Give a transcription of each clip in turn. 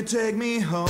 You take me home?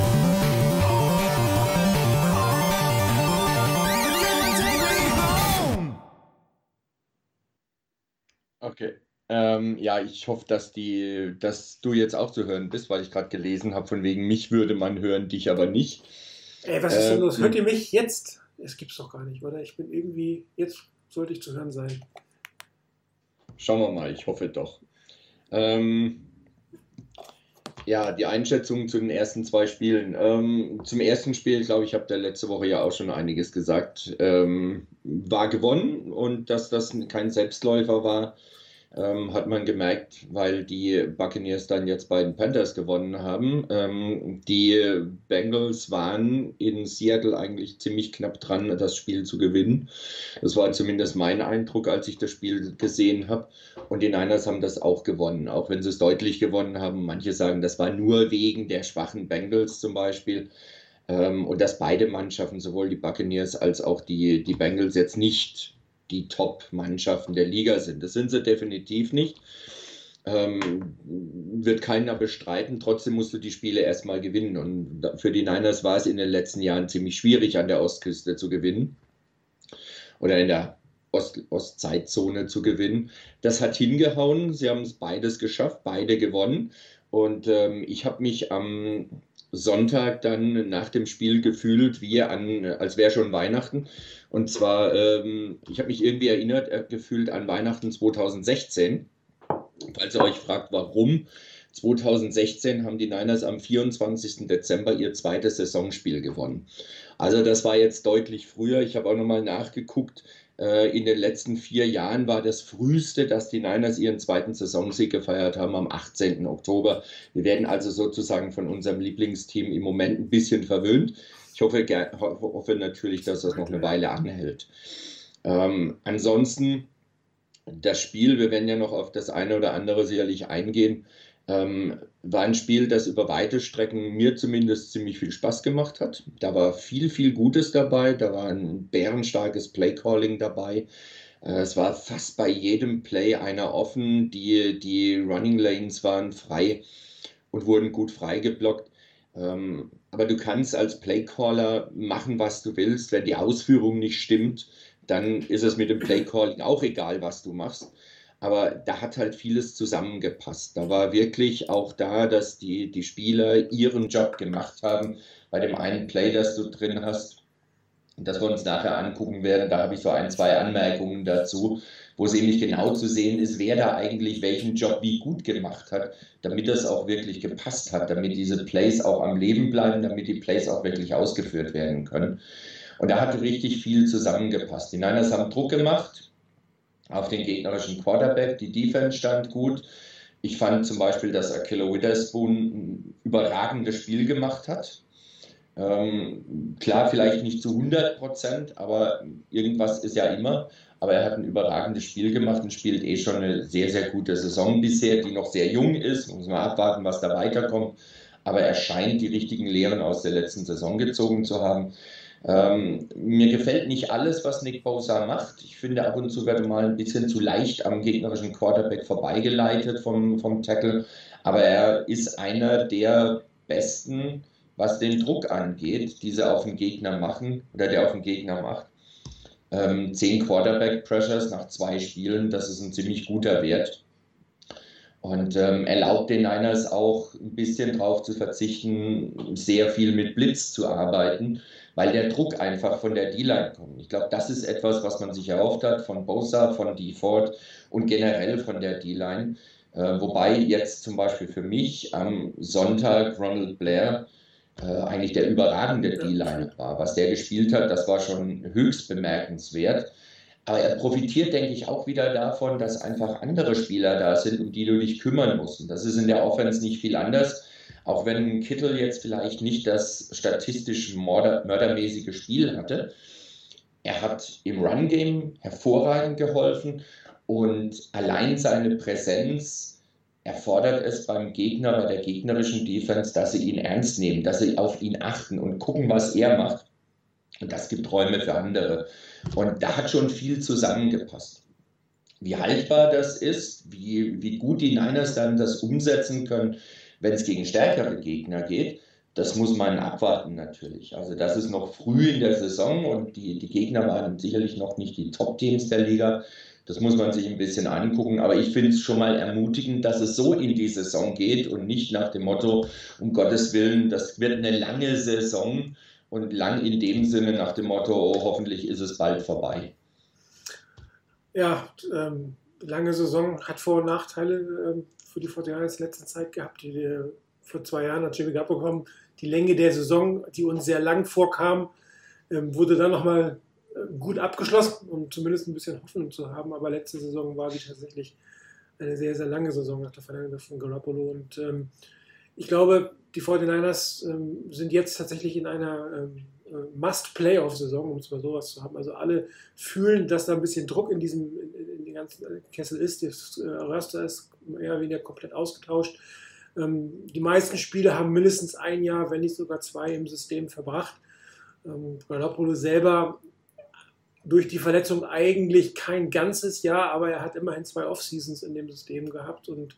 Ähm, ja, ich hoffe, dass die, dass du jetzt auch zu hören bist, weil ich gerade gelesen habe, von wegen mich würde man hören, dich aber nicht. Ey, was ist denn Ähm, los? Hört ihr mich jetzt? Es gibt's doch gar nicht, oder? Ich bin irgendwie, jetzt sollte ich zu hören sein. Schauen wir mal, ich hoffe doch. Ähm, ja, die Einschätzung zu den ersten zwei Spielen. Ähm, zum ersten Spiel, glaube ich, habe da letzte Woche ja auch schon einiges gesagt. Ähm, war gewonnen und dass das kein Selbstläufer war, ähm, hat man gemerkt, weil die Buccaneers dann jetzt bei den Panthers gewonnen haben. Ähm, die Bengals waren in Seattle eigentlich ziemlich knapp dran, das Spiel zu gewinnen. Das war zumindest mein Eindruck, als ich das Spiel gesehen habe. Und die Niners haben das auch gewonnen, auch wenn sie es deutlich gewonnen haben. Manche sagen, das war nur wegen der schwachen Bengals zum Beispiel. Ähm, und dass beide Mannschaften, sowohl die Buccaneers als auch die, die Bengals, jetzt nicht die Top-Mannschaften der Liga sind. Das sind sie definitiv nicht. Ähm, wird keiner bestreiten. Trotzdem musst du die Spiele erstmal gewinnen. Und für die Niners war es in den letzten Jahren ziemlich schwierig, an der Ostküste zu gewinnen. Oder in der Ost Ostzeitzone zu gewinnen. Das hat hingehauen. Sie haben es beides geschafft, beide gewonnen. Und ähm, ich habe mich am Sonntag dann nach dem Spiel gefühlt, wie an, als wäre schon Weihnachten. Und zwar, ähm, ich habe mich irgendwie erinnert, äh, gefühlt an Weihnachten 2016. Falls ihr euch fragt, warum, 2016 haben die Niners am 24. Dezember ihr zweites Saisonspiel gewonnen. Also das war jetzt deutlich früher. Ich habe auch nochmal nachgeguckt. Äh, In den letzten vier Jahren war das früheste, dass die Niners ihren zweiten Saisonsieg gefeiert haben, am 18. Oktober. Wir werden also sozusagen von unserem Lieblingsteam im Moment ein bisschen verwöhnt. Ich hoffe, hoffe natürlich, dass das noch eine Weile anhält. Ähm, ansonsten das Spiel, wir werden ja noch auf das eine oder andere sicherlich eingehen, ähm, war ein Spiel, das über weite Strecken mir zumindest ziemlich viel Spaß gemacht hat. Da war viel, viel Gutes dabei, da war ein bärenstarkes Playcalling dabei. Äh, es war fast bei jedem Play einer offen, die, die Running Lanes waren frei und wurden gut freigeblockt. Ähm, aber du kannst als Playcaller machen, was du willst. Wenn die Ausführung nicht stimmt, dann ist es mit dem Playcalling auch egal, was du machst. Aber da hat halt vieles zusammengepasst. Da war wirklich auch da, dass die, die Spieler ihren Job gemacht haben. Bei dem einen Play, das du drin hast, das wir uns nachher angucken werden, da habe ich so ein, zwei Anmerkungen dazu, wo es eben nicht genau zu sehen ist, wer da eigentlich welchen Job wie gut gemacht hat, damit das auch wirklich gepasst hat, damit diese Plays auch am Leben bleiben, damit die Plays auch wirklich ausgeführt werden können. Und da hat richtig viel zusammengepasst. Die Niners haben Druck gemacht auf den gegnerischen Quarterback, die Defense stand gut. Ich fand zum Beispiel, dass Akilla Witherspoon ein überragendes Spiel gemacht hat. Ähm, klar, vielleicht nicht zu 100 Prozent, aber irgendwas ist ja immer. Aber er hat ein überragendes Spiel gemacht und spielt eh schon eine sehr, sehr gute Saison bisher, die noch sehr jung ist. Muss man abwarten, was da weiterkommt. Aber er scheint die richtigen Lehren aus der letzten Saison gezogen zu haben. Ähm, mir gefällt nicht alles, was Nick Bosa macht. Ich finde, ab und zu wird er mal ein bisschen zu leicht am gegnerischen Quarterback vorbeigeleitet vom, vom Tackle. Aber er ist einer der besten, was den Druck angeht, diese auf den Gegner machen oder der auf den Gegner macht. Ähm, zehn Quarterback-Pressures nach zwei Spielen, das ist ein ziemlich guter Wert. Und ähm, erlaubt den Niners auch ein bisschen darauf zu verzichten, sehr viel mit Blitz zu arbeiten, weil der Druck einfach von der D-Line kommt. Ich glaube, das ist etwas, was man sich erhofft hat von Bosa, von DeFord und generell von der D-Line. Äh, wobei jetzt zum Beispiel für mich am Sonntag Ronald Blair äh, eigentlich der überragende D-Liner war. Was der gespielt hat, das war schon höchst bemerkenswert. Aber er profitiert, denke ich, auch wieder davon, dass einfach andere Spieler da sind, um die du dich kümmern musst. Und das ist in der Offense nicht viel anders. Auch wenn Kittel jetzt vielleicht nicht das statistisch mörder mördermäßige Spiel hatte, er hat im Run-Game hervorragend geholfen und allein seine Präsenz erfordert es beim Gegner, bei der gegnerischen Defense, dass sie ihn ernst nehmen, dass sie auf ihn achten und gucken, was er macht. Und das gibt Räume für andere. Und da hat schon viel zusammengepasst. Wie haltbar das ist, wie, wie gut die Niners dann das umsetzen können, wenn es gegen stärkere Gegner geht, das muss man abwarten natürlich. Also das ist noch früh in der Saison und die, die Gegner waren sicherlich noch nicht die Top-Teams der Liga. Das muss man sich ein bisschen angucken. Aber ich finde es schon mal ermutigend, dass es so in die Saison geht und nicht nach dem Motto, um Gottes Willen, das wird eine lange Saison und lang in dem Sinne nach dem Motto, oh, hoffentlich ist es bald vorbei. Ja, ähm, lange Saison hat Vor- und Nachteile ähm, für die 49ers in letzter Zeit gehabt, die wir vor zwei Jahren hat Jimmy bekommen. Die Länge der Saison, die uns sehr lang vorkam, ähm, wurde dann nochmal äh, gut abgeschlossen, um zumindest ein bisschen Hoffnung zu haben. Aber letzte Saison war wie tatsächlich eine sehr, sehr lange Saison nach der Verlängerung von Garoppolo. Und ähm, ich glaube, die 49ers ähm, sind jetzt tatsächlich in einer ähm, äh, Must-Playoff-Saison, um es mal sowas zu haben. Also alle fühlen, dass da ein bisschen Druck in diesem in, in den ganzen äh, Kessel ist. Das äh, Röster ist mehr oder weniger komplett ausgetauscht. Ähm, die meisten Spiele haben mindestens ein Jahr, wenn nicht sogar zwei im System verbracht. Ähm, selber durch die Verletzung eigentlich kein ganzes Jahr, aber er hat immerhin zwei Off-Seasons in dem System gehabt und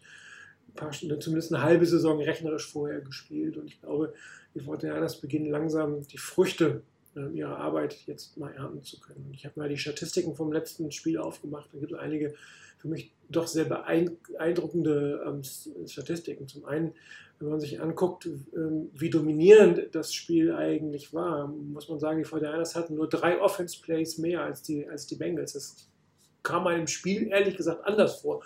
paar, zumindest eine halbe Saison rechnerisch vorher gespielt. Und ich glaube, die Fortinanders beginnen langsam die Früchte äh, ihrer Arbeit jetzt mal ernten zu können. Ich habe mal die Statistiken vom letzten Spiel aufgemacht. Da gibt es einige für mich doch sehr beeindruckende ähm, Statistiken. Zum einen, wenn man sich anguckt, ähm, wie dominierend das Spiel eigentlich war, muss man sagen, die 49ers hatten nur drei Offense-Plays mehr als die, als die Bengals. Das kam einem Spiel ehrlich gesagt anders vor.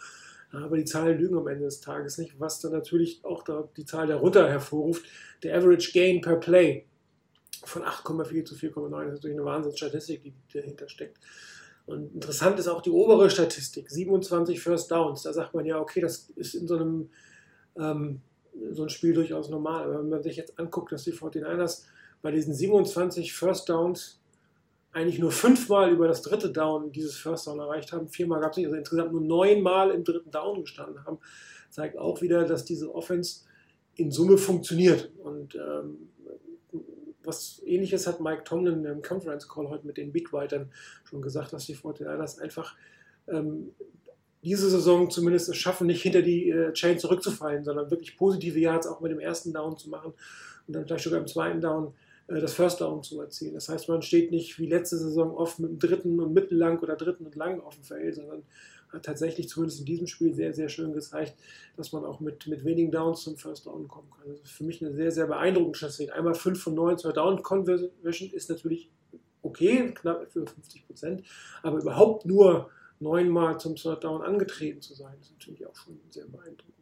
Aber die Zahlen lügen am Ende des Tages nicht, was dann natürlich auch da die Zahl darunter hervorruft. Der Average Gain per Play von 8,4 zu 4,9 ist natürlich eine Wahnsinnsstatistik, die dahinter steckt. Und interessant ist auch die obere Statistik, 27 First Downs. Da sagt man ja, okay, das ist in so einem, ähm, so einem Spiel durchaus normal. Aber wenn man sich jetzt anguckt, dass die 49ers bei diesen 27 First Downs eigentlich nur fünfmal über das dritte Down dieses First Down erreicht haben. Viermal gab es nicht, also insgesamt nur neunmal im dritten Down gestanden haben, zeigt auch wieder, dass diese Offense in Summe funktioniert. Und ähm, was ähnliches hat Mike Tomlin im Conference Call heute mit den Beatwritern schon gesagt, dass die 49ers einfach ähm, diese Saison zumindest es schaffen, nicht hinter die äh, Chain zurückzufallen, sondern wirklich positive Yards auch mit dem ersten Down zu machen und dann vielleicht sogar im zweiten Down das First Down zu erzielen. Das heißt, man steht nicht wie letzte Saison oft mit dem dritten und mittellang oder dritten und lang auf dem Feld, sondern hat tatsächlich zumindest in diesem Spiel sehr, sehr schön gezeigt, dass man auch mit, mit wenigen Downs zum First Down kommen kann. Das ist für mich eine sehr, sehr beeindruckende Statistik. Einmal 5 von 9 zur Down Conversion ist natürlich okay, knapp für 50 Prozent, aber überhaupt nur neunmal zum Third Down angetreten zu sein, ist natürlich auch schon sehr beeindruckend.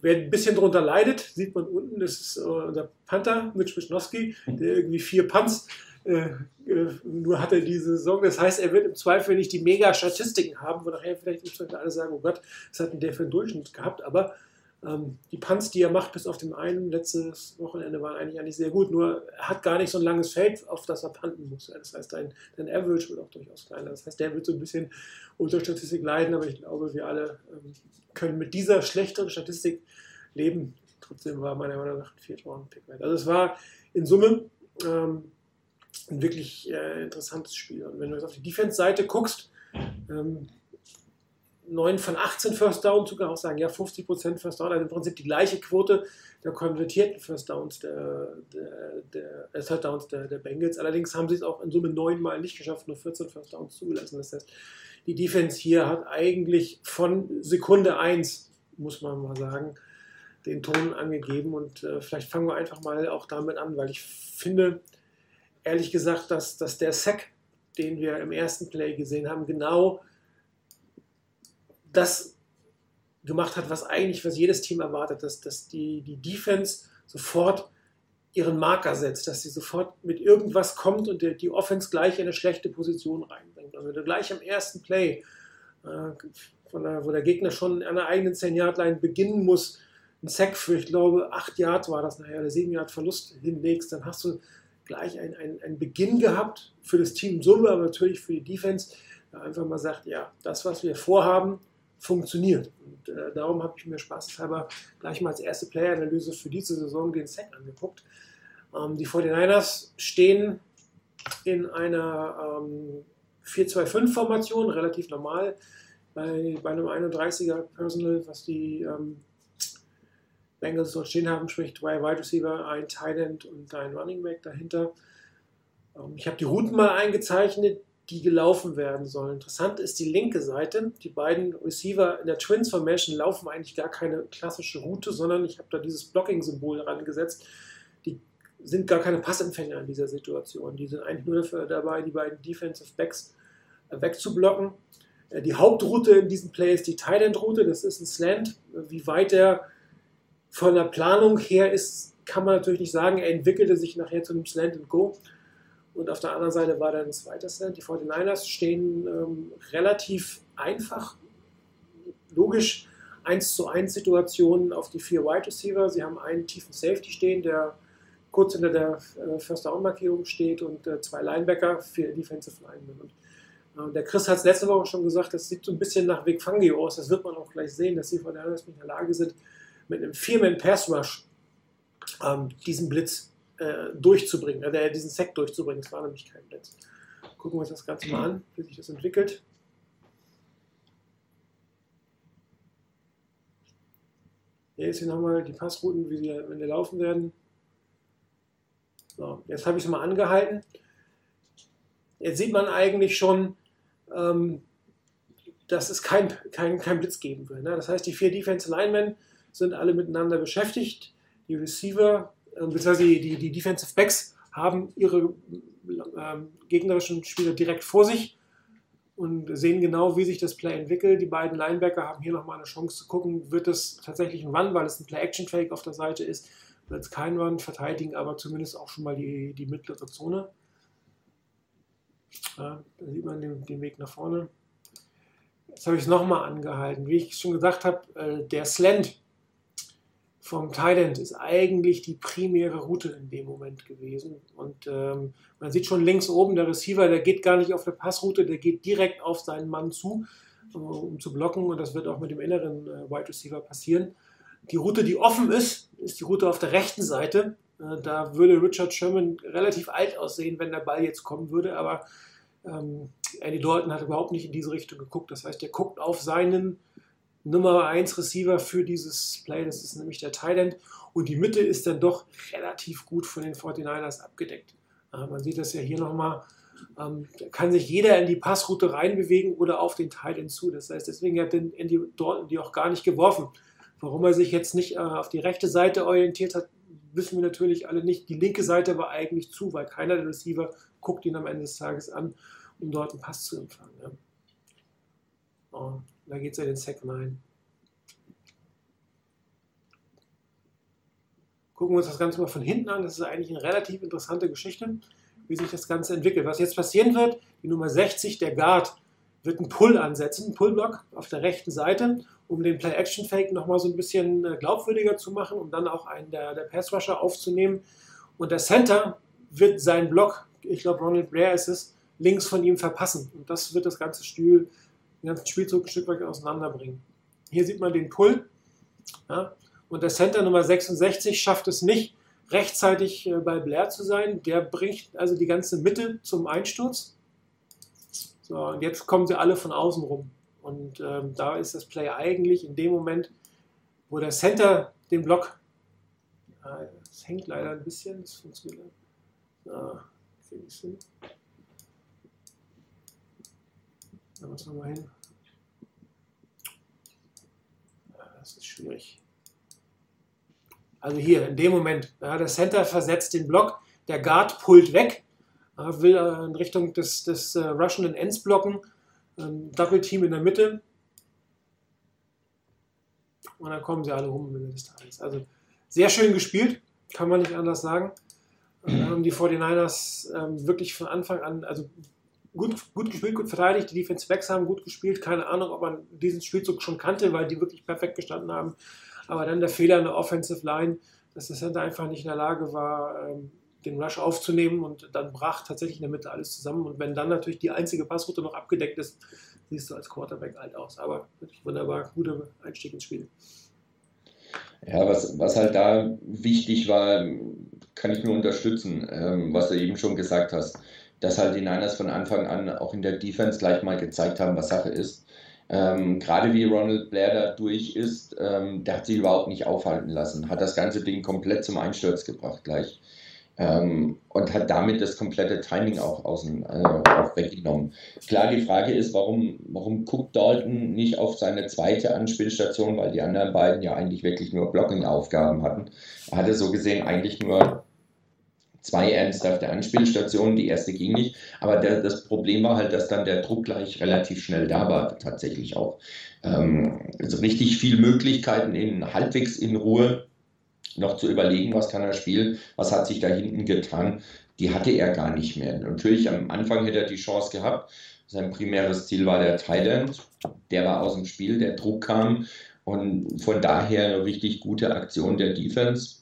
Wer ein bisschen drunter leidet, sieht man unten, das ist äh, der Panther Mitch Wischnowski, der irgendwie vier Punts äh, äh, nur hat er diese Saison. Das heißt, er wird im Zweifel nicht die Mega-Statistiken haben, wo nachher vielleicht im Zweifel alle sagen, oh Gott, was hat denn der für einen Durchschnitt gehabt? Aber ähm, die Punts, die er macht, bis auf den einen letztes Wochenende, waren eigentlich, eigentlich sehr gut. Nur er hat gar nicht so ein langes Feld, auf das er punten muss. Das heißt, dein, dein Average wird auch durchaus kleiner. Das heißt, der wird so ein bisschen unter Statistik leiden, aber ich glaube, wir alle ähm, können mit dieser schlechteren Statistik leben. Trotzdem war meiner Meinung nach ein Viertrunden-Pick wert. Also es war in Summe ähm, ein wirklich äh, interessantes Spiel. Und wenn du jetzt auf die Defense-Seite guckst, ähm, 9 von 18 First Down, sogar auch sagen, ja, 50% First Down, also im Prinzip die gleiche Quote der konvertierten First Downs der, der, der, äh, Third Downs der, der Bengals. Allerdings haben sie es auch in Summe neunmal nicht geschafft, nur 14 First Downs zugelassen. Das heißt, die Defense hier hat eigentlich von Sekunde 1, muss man mal sagen, den Ton angegeben. Und äh, vielleicht fangen wir einfach mal auch damit an, weil ich finde, ehrlich gesagt, dass, dass der Sack, den wir im ersten Play gesehen haben, genau das gemacht hat, was eigentlich was jedes Team erwartet, dass, dass die, die Defense sofort ihren Marker setzt, dass sie sofort mit irgendwas kommt und die, die Offense gleich in eine schlechte Position reinbringt. Also gleich am ersten Play, äh, der, wo der Gegner schon an der eigenen 10-Yard-Line beginnen muss, ein Sack für, ich glaube, 8 Yard war das nachher, der 7 Yard Verlust hinlegst, dann hast du gleich einen ein Beginn gehabt für das Team Summe, aber natürlich für die Defense, der einfach mal sagt, ja, das, was wir vorhaben, funktioniert. Und äh, darum habe ich mir spaßeshalber gleich mal als erste Player-Analyse für diese Saison den Sack angeguckt. Ähm, die 49ers stehen in einer ähm, 4-2-5-Formation, relativ normal, bei, bei einem 31er Personal, was die ähm, Bengals dort stehen haben, sprich zwei Wide Receiver, ein Tight End und ein Running Back dahinter. Ähm, ich habe die Routen mal eingezeichnet, die gelaufen werden sollen. Interessant ist die linke Seite. Die beiden Receiver in der Twins Formation laufen eigentlich gar keine klassische Route, sondern ich habe da dieses Blocking-Symbol rangesetzt. Die sind gar keine Passempfänger in dieser Situation. Die sind eigentlich nur dafür dabei, die beiden Defensive Backs äh, wegzublocken. Äh, die Hauptroute in diesem Play ist die Tight End Route. Das ist ein Slant. Wie weit der von der Planung her ist, kann man natürlich nicht sagen. Er entwickelte sich nachher zu einem Slant and Go. Und auf der anderen Seite war dann ein zweiter Slant. Die 49ers stehen ähm, relativ einfach, logisch, 1 zu 1 Situationen auf die vier Wide Receiver. Sie haben einen tiefen Safety stehen, der kurz hinter der äh, First Down Markierung steht und äh, zwei Linebacker, vier Defensive Linemen. Und, äh, der Chris hat es letzte Woche schon gesagt, das sieht so ein bisschen nach Vic Fangio aus. Das wird man auch gleich sehen, dass die 49ers in der Lage sind, mit einem Vierman Pass Rush ähm, diesen Blitz äh, durchzubringen, äh, diesen Sack durchzubringen. Es war nämlich kein Blitz. Gucken wir uns das Ganze mal an, wie sich das entwickelt. Hier ist hier nochmal die Passrouten, wie sie wenn die laufen werden. So, jetzt habe ich es mal angehalten. Jetzt sieht man eigentlich schon, ähm, dass es kein, kein, kein Blitz geben wird. Ne? Das heißt, die vier Defense Linemen sind alle miteinander beschäftigt. Die Receiver, beziehungsweise die, die, die Defensive Backs haben ihre ähm, gegnerischen Spieler direkt vor sich und sehen genau, wie sich das Play entwickelt. Die beiden Linebacker haben hier nochmal eine Chance zu gucken, wird es tatsächlich ein Run, weil es ein Play-Action-Fake auf der Seite ist, wird es kein Run, verteidigen aber zumindest auch schon mal die, die mittlere Zone. Ja, da sieht man den, den Weg nach vorne. Jetzt habe ich es nochmal angehalten. Wie ich schon gesagt habe, äh, der Slant vom Thailand ist eigentlich die primäre Route in dem Moment gewesen. Und ähm, man sieht schon links oben, der Receiver, der geht gar nicht auf der Passroute, der geht direkt auf seinen Mann zu, äh, um zu blocken. Und das wird auch mit dem inneren äh, Wide Receiver passieren. Die Route, die offen ist, ist die Route auf der rechten Seite. Äh, da würde Richard Sherman relativ alt aussehen, wenn der Ball jetzt kommen würde. Aber ähm, Andy Dalton hat überhaupt nicht in diese Richtung geguckt. Das heißt, er guckt auf seinen Nummer 1 Receiver für dieses Play, das ist nämlich der Thailand. Und die Mitte ist dann doch relativ gut von den 49ers abgedeckt. Äh, man sieht das ja hier nochmal. Ähm, kann sich jeder in die Passroute reinbewegen oder auf den Thailand zu. Das heißt, deswegen hat Andy Dalton die auch gar nicht geworfen. Warum er sich jetzt nicht äh, auf die rechte Seite orientiert hat, wissen wir natürlich alle nicht. Die linke Seite war eigentlich zu, weil keiner der Receiver guckt ihn am Ende des Tages an, um dort einen Pass zu empfangen. Ja. Da geht es in den Sack rein. Gucken wir uns das Ganze mal von hinten an. Das ist eigentlich eine relativ interessante Geschichte, wie sich das Ganze entwickelt. Was jetzt passieren wird, die Nummer 60, der Guard, wird einen Pull ansetzen, einen Pullblock auf der rechten Seite, um den Play-Action-Fake nochmal so ein bisschen äh, glaubwürdiger zu machen, um dann auch einen der, der Pass-Rusher aufzunehmen. Und der Center wird seinen Block, ich glaube Ronald Blair ist es, links von ihm verpassen. Und das wird das ganze Spiel den ganzen Spielzug ein Stück weit auseinanderbringen. Hier sieht man den Pull. Ja, und der Center Nummer 66 schafft es nicht, rechtzeitig äh, bei Blair zu sein. Der bringt also die ganze Mitte zum Einsturz. So, und jetzt kommen sie alle von außen rum. Und ähm, da ist das Play eigentlich in dem Moment, wo der Center den Block, es hängt leider ein bisschen, das funktioniert. Ah. Da was nochmal hin. Ja, das ist schwierig. Also hier, in dem Moment, ja, der Center versetzt den Block, der Guard pullt weg, will äh, in Richtung des, des äh, rushenden Ends blocken, ein Double-Team in der Mitte. Und dann kommen sie alle rum Ende des Tages. Also sehr schön gespielt, kann man nicht anders sagen. Da haben die 49ers ähm, wirklich von Anfang an, also gut, gut gespielt, gut verteidigt. Die Defense Backs haben gut gespielt. Keine Ahnung, ob man diesen Spielzug schon kannte, weil die wirklich perfekt gestanden haben. Aber dann der Fehler in der Offensive Line, dass der Center einfach nicht in der Lage war, ähm, den Rush aufzunehmen und dann brach tatsächlich in der Mitte alles zusammen. Und wenn dann natürlich die einzige Passroute noch abgedeckt ist, siehst du als Quarterback alt aus. Aber wirklich wunderbar, guter Einstieg ins Spiel. Ja, was, was halt da wichtig war, kann ich nur unterstützen, ähm, was du eben schon gesagt hast, dass halt die Niners von Anfang an auch in der Defense gleich mal gezeigt haben, was Sache ist. Ähm, Gerade wie Ronald Blair da durch ist, ähm, der hat sich überhaupt nicht aufhalten lassen, hat das ganze Ding komplett zum Einsturz gebracht gleich. Ähm, und hat damit das komplette Timing auch außen äh, auch weggenommen. Klar, die Frage ist, warum, warum guckt Dalton nicht auf seine zweite Anspielstation, weil die anderen beiden ja eigentlich wirklich nur Blocking-Aufgaben hatten. Er hatte so gesehen eigentlich nur zwei ernsthafte Anspielstationen, die erste ging nicht, aber der, das Problem war halt, dass dann der Druck gleich relativ schnell da war, tatsächlich auch. Ähm, also richtig viel Möglichkeiten in halbwegs in Ruhe noch zu überlegen, was kann er spielen, was hat sich da hinten getan, die hatte er gar nicht mehr. Natürlich am Anfang hätte er die Chance gehabt. Sein primäres Ziel war der Thailand. Der war aus dem Spiel, der Druck kam und von daher eine richtig gute Aktion der Defense.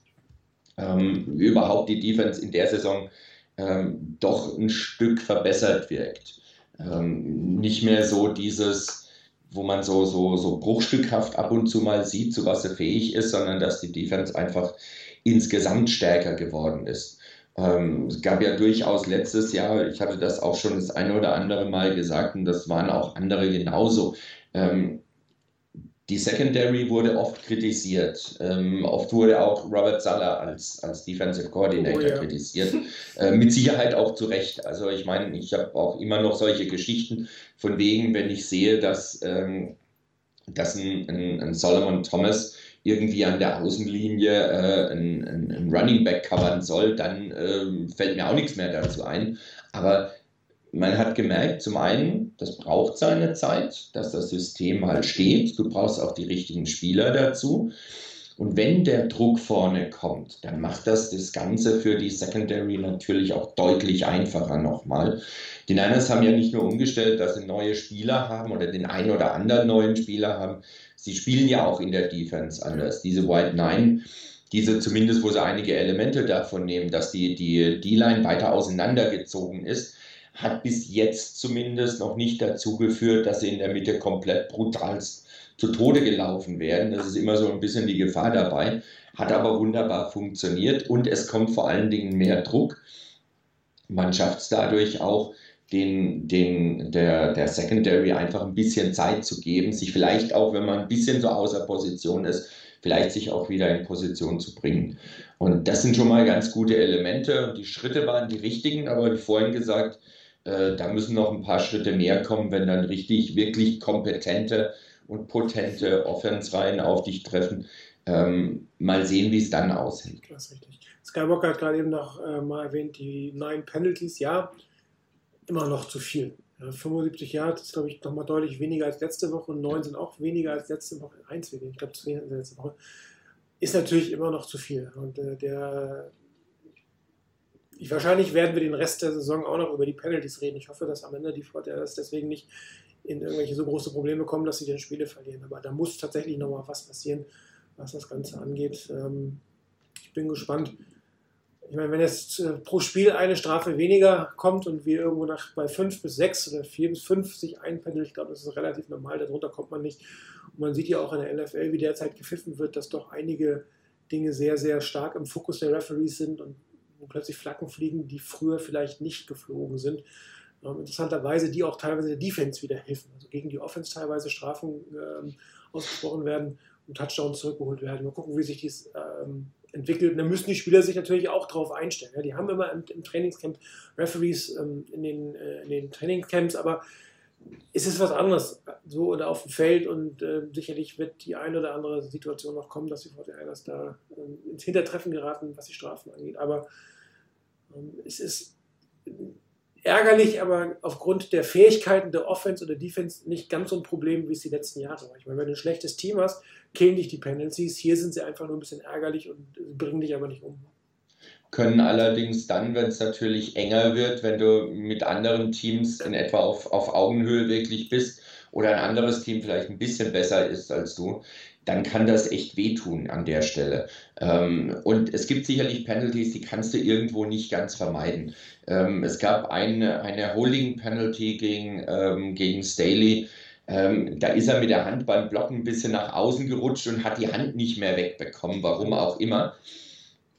Ähm, überhaupt die Defense in der Saison ähm, doch ein Stück verbessert wirkt. Ähm, nicht mehr so dieses, wo man so, so, so bruchstückhaft ab und zu mal sieht, zu was er fähig ist, sondern dass die Defense einfach insgesamt stärker geworden ist. Ähm, es gab ja durchaus letztes Jahr, ich hatte das auch schon das eine oder andere Mal gesagt, und das waren auch andere genauso. Ähm, die Secondary wurde oft kritisiert. Ähm, oft wurde auch Robert Sala als, als Defensive Coordinator oh, ja. kritisiert. Äh, mit Sicherheit auch zu Recht. Also ich meine, ich habe auch immer noch solche Geschichten von wegen, wenn ich sehe, dass, ähm, dass ein, ein, ein, Solomon Thomas irgendwie an der Außenlinie äh, ein, ein, Running Back covern soll, dann äh, fällt mir auch nichts mehr dazu ein. Aber man hat gemerkt, zum einen, das braucht seine Zeit, dass das System halt steht. Du brauchst auch die richtigen Spieler dazu. Und wenn der Druck vorne kommt, dann macht das das Ganze für die Secondary natürlich auch deutlich einfacher nochmal. Die Niners haben ja nicht nur umgestellt, dass sie neue Spieler haben oder den einen oder anderen neuen Spieler haben. Sie spielen ja auch in der Defense anders. Diese White Nine, diese zumindest, wo sie einige Elemente davon nehmen, dass die D-Line weiter auseinandergezogen ist, hat bis jetzt zumindest noch nicht dazu geführt, dass sie in der Mitte komplett brutalst zu Tode gelaufen werden. Das ist immer so ein bisschen die Gefahr dabei. Hat aber wunderbar funktioniert und es kommt vor allen Dingen mehr Druck. Man schafft es dadurch auch, den, den, der, der Secondary einfach ein bisschen Zeit zu geben, sich vielleicht auch, wenn man ein bisschen so außer Position ist, vielleicht sich auch wieder in Position zu bringen. Und das sind schon mal ganz gute Elemente. Die Schritte waren die richtigen, aber wie vorhin gesagt, äh, da müssen noch ein paar Schritte mehr kommen, wenn dann richtig, wirklich kompetente und potente Offense-Reihen auf dich treffen. Ähm, mal sehen, wie es dann aussieht. Das ist richtig. Skywalker hat gerade eben noch äh, mal erwähnt, die neun Penalties, ja, immer noch zu viel. Ja, 75 Jahre ist, glaube ich, noch mal deutlich weniger als letzte Woche und neun sind auch weniger als letzte Woche. Eins weniger, ich glaube, zwei letzte Woche. Ist natürlich immer noch zu viel. Und äh, der wahrscheinlich werden wir den Rest der Saison auch noch über die Penalties reden. Ich hoffe, dass am Ende die Fortinanders deswegen nicht in irgendwelche so große Probleme kommen, dass sie den Spiele verlieren. Aber da muss tatsächlich noch mal was passieren, was das Ganze angeht. Ähm, ich bin gespannt. Ich meine, wenn jetzt äh, pro Spiel eine Strafe weniger kommt und wir irgendwo nach bei 5 bis 6 oder 4 bis 5 sich einpendeln, ich glaube, das ist relativ normal, darunter kommt man nicht. Und man sieht ja auch in der NFL, wie derzeit gepfiffen wird, dass doch einige Dinge sehr, sehr stark im Fokus der Referees sind und plötzlich Flaggen fliegen, die früher vielleicht nicht geflogen sind. Ähm, interessanterweise, die auch teilweise der Defense wieder helfen. Also gegen die Offense teilweise Strafen ähm, ausgesprochen werden und Touchdowns zurückgeholt werden. Mal gucken, wie sich dies ähm, entwickelt. Und da müssen die Spieler sich natürlich auch drauf einstellen. Ja, die haben immer im, im Trainingscamp Referees ähm, in, den, äh, in den Trainingscamps, aber es ist was anderes, so oder auf dem Feld und äh, sicherlich wird die eine oder andere Situation noch kommen, dass die 49ers da äh, ins Hintertreffen geraten, was die Strafen angeht. Aber es ist ärgerlich, aber aufgrund der Fähigkeiten der Offense oder Defense nicht ganz so ein Problem, wie es die letzten Jahre war. Ich meine, wenn du ein schlechtes Team hast, killen dich die Penalties. Hier sind sie einfach nur ein bisschen ärgerlich und bringen dich aber nicht um. Können allerdings dann, wenn es natürlich enger wird, wenn du mit anderen Teams in etwa auf, auf Augenhöhe wirklich bist oder ein anderes Team vielleicht ein bisschen besser ist als du, dann kann das echt wehtun an der Stelle. Ähm, und es gibt sicherlich Penalties, die kannst du irgendwo nicht ganz vermeiden. Ähm, es gab eine, eine Holding Penalty gegen, ähm, gegen Staley. Ähm, da ist er mit der Hand beim Blocken ein bisschen nach außen gerutscht und hat die Hand nicht mehr wegbekommen, warum auch immer.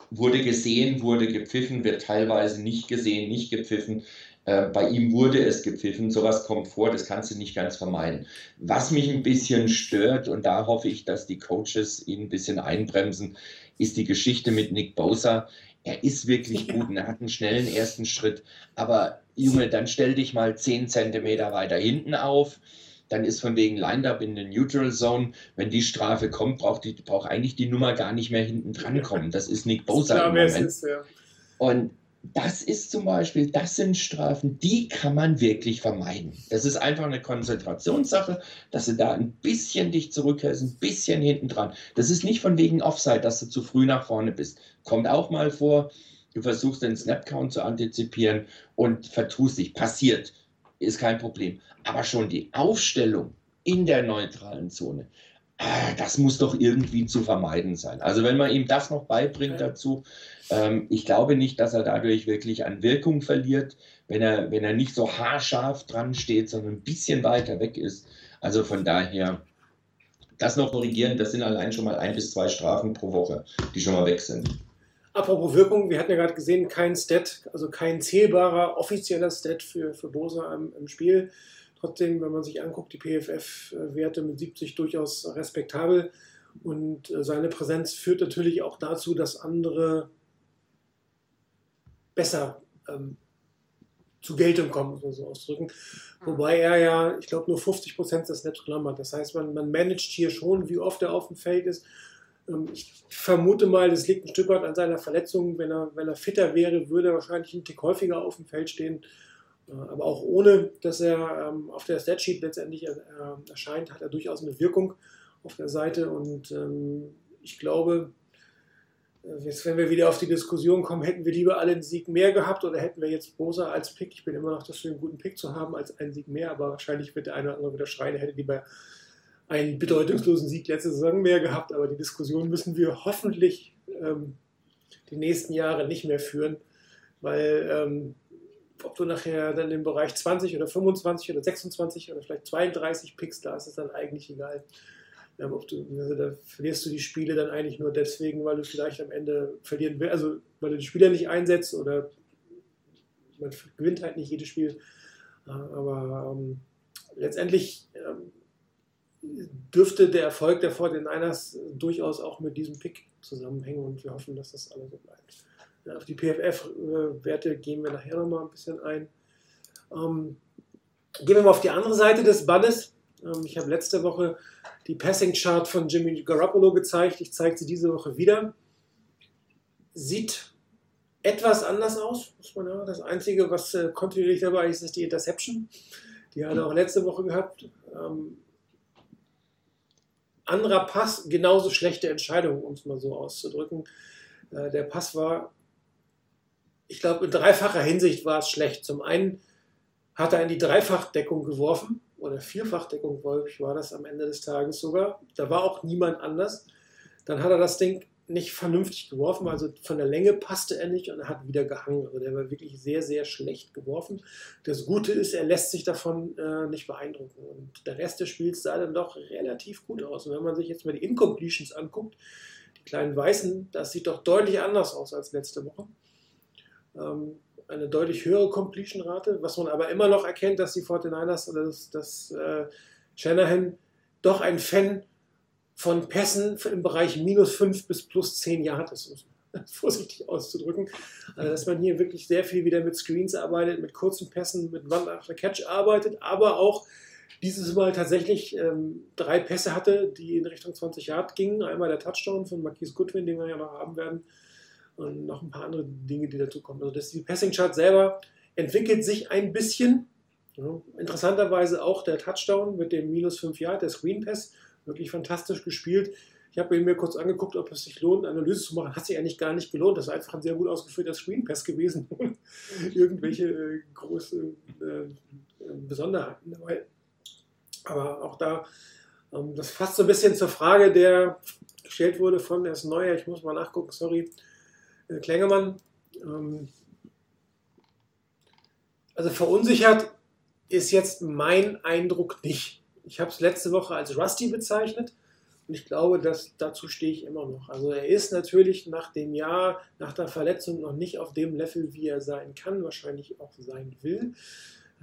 Wurde gesehen, wurde gepfiffen, wird teilweise nicht gesehen, nicht gepfiffen. Äh, bei ihm wurde es gepfiffen, sowas kommt vor, das kannst du nicht ganz vermeiden. Was mich ein bisschen stört, und da hoffe ich, dass die Coaches ihn ein bisschen einbremsen, ist die Geschichte mit Nick Bosa. Er ist wirklich gut und er hat einen schnellen ersten Schritt. Aber Junge, dann stell dich mal 10 Zentimeter weiter hinten auf. Dann ist von wegen Line-Up in der Neutral Zone. Wenn die Strafe kommt, braucht, die, braucht eigentlich die Nummer gar nicht mehr hinten dran kommen. Das ist Nick Bosa Klar, im wer es Moment. ist, ja. Und das ist zum Beispiel, das sind Strafen, die kann man wirklich vermeiden. Das ist einfach eine Konzentrationssache, dass du da ein bisschen dich zurückhältst, ein bisschen hinten dran. Das ist nicht von wegen Offside, dass du zu früh nach vorne bist. Kommt auch mal vor, du versuchst den Snapcount zu antizipieren und vertust dich. Passiert, ist kein Problem. Aber schon die Aufstellung in der neutralen Zone, ah, das muss doch irgendwie zu vermeiden sein. Also wenn man ihm das noch beibringt dazu, ich glaube nicht, dass er dadurch wirklich an Wirkung verliert, wenn er, wenn er nicht so haarscharf dran steht, sondern ein bisschen weiter weg ist. Also von daher, das noch korrigieren, das sind allein schon mal ein bis zwei Strafen pro Woche, die schon mal weg sind. Apropos Wirkung, wir hatten ja gerade gesehen, kein Stat, also kein zählbarer offizieller Stat für, für Bosa im, im Spiel. Trotzdem, wenn man sich anguckt, die PFF-Werte mit 70 durchaus respektabel. Und äh, seine Präsenz führt natürlich auch dazu, dass andere besser ähm, zu Geltung kommen, muss man so ausdrücken. Wobei er ja, ich glaube, nur 50% des Snaps genommen hat. Das heißt, man, man managt hier schon, wie oft er auf dem Feld ist. Ähm, ich vermute mal, das liegt ein Stück weit an seiner Verletzung. Wenn er, wenn er fitter wäre, würde er wahrscheinlich einen Tick häufiger auf dem Feld stehen. Äh, Aber auch ohne, dass er ähm, auf der Statsheet letztendlich äh, erscheint, hat er durchaus eine Wirkung auf der Seite. Und ähm, ich glaube, jetzt, wenn wir wieder auf die Diskussion kommen, hätten wir lieber alle einen Sieg mehr gehabt oder hätten wir jetzt Bosa als Pick? Ich bin immer noch dafür, einen guten Pick zu haben als einen Sieg mehr, aber wahrscheinlich wird der eine oder andere wieder schreien, er hätte lieber einen bedeutungslosen Sieg letzte Saison mehr gehabt. Aber die Diskussion müssen wir hoffentlich ähm, die nächsten Jahre nicht mehr führen, weil ähm, ob du nachher dann im Bereich 20 oder 25 oder 26 oder vielleicht 32 Picks, da ist es dann eigentlich egal. Ähm, du, also da verlierst du die Spiele dann eigentlich nur deswegen, weil du vielleicht am Ende verlieren willst, also weil du die Spieler nicht einsetzt oder man gewinnt halt nicht jedes Spiel. Äh, Aber ähm, letztendlich ähm, dürfte der Erfolg der 49ers durchaus auch mit diesem Pick zusammenhängen und wir hoffen, dass das alles so bleibt. Auf die PFF-Werte gehen wir nachher nochmal ein bisschen ein. Ähm, gehen wir mal auf die andere Seite des Bannes. Ähm, ich habe letzte Woche die Passing Chart von Jimmy Garoppolo gezeigt. Ich zeige sie diese Woche wieder. Sieht etwas anders aus, muss man sagen. Das Einzige, was äh, kontinuierlich dabei ist, ist die Interception. Die hat er auch letzte Woche gehabt. Ähm, anderer Pass, genauso schlechte Entscheidung, um es mal so auszudrücken. Äh, der Pass war, ich glaube, in dreifacher Hinsicht war es schlecht. Zum einen hat er in die Dreifachdeckung geworfen, oder Vierfachdeckung, glaube ich, war das am Ende des Tages sogar. Da war auch niemand anders. Dann hat er das Ding nicht vernünftig geworfen, also von der Länge passte er nicht und er hat wieder gehangen. Also der war wirklich sehr, sehr schlecht geworfen. Das Gute ist, er lässt sich davon äh, nicht beeindrucken. Und der Rest des Spiels sah dann doch relativ gut aus. Und wenn man sich jetzt mal die Incompletions anguckt, die kleinen Weißen, das sieht doch deutlich anders aus als letzte Woche. Ähm, eine deutlich höhere Completion-Rate, was man aber immer noch erkennt, dass die 49ers oder dass, dass äh, Shanahan doch ein Fan von Pässen im Bereich minus 5 bis plus 10 Yard ist, um es vorsichtig auszudrücken. Also, dass man hier wirklich sehr viel wieder mit Screens arbeitet, mit kurzen Pässen, mit One after Catch arbeitet, aber auch dieses Mal tatsächlich ähm, drei Pässe hatte, die in Richtung 20 Yard gingen. Einmal der Touchdown von Marquise Goodwin, den wir ja noch haben werden, und noch ein paar andere Dinge, die dazu kommen. Also das, die Passing Chart selber entwickelt sich ein bisschen. Interessanterweise auch der Touchdown mit dem minus 5 Yard, der Screen Pass, wirklich fantastisch gespielt. Ich habe mir kurz angeguckt, ob es sich lohnt, Analyse zu machen. Hat sich eigentlich gar nicht gelohnt. Das ist einfach ein sehr gut ausgeführter Screen Pass gewesen. Irgendwelche äh, große äh, Besonderheiten dabei. Aber auch da, ähm, das fasst so ein bisschen zur Frage, der gestellt wurde von, der ist neuer, ich muss mal nachgucken, sorry, äh, Klengemann. Ähm, also verunsichert ist jetzt mein Eindruck nicht. Ich habe es letzte Woche als Rusty bezeichnet und ich glaube, dass dazu stehe ich immer noch. Also er ist natürlich nach dem Jahr, nach der Verletzung noch nicht auf dem Level, wie er sein kann, wahrscheinlich auch sein will.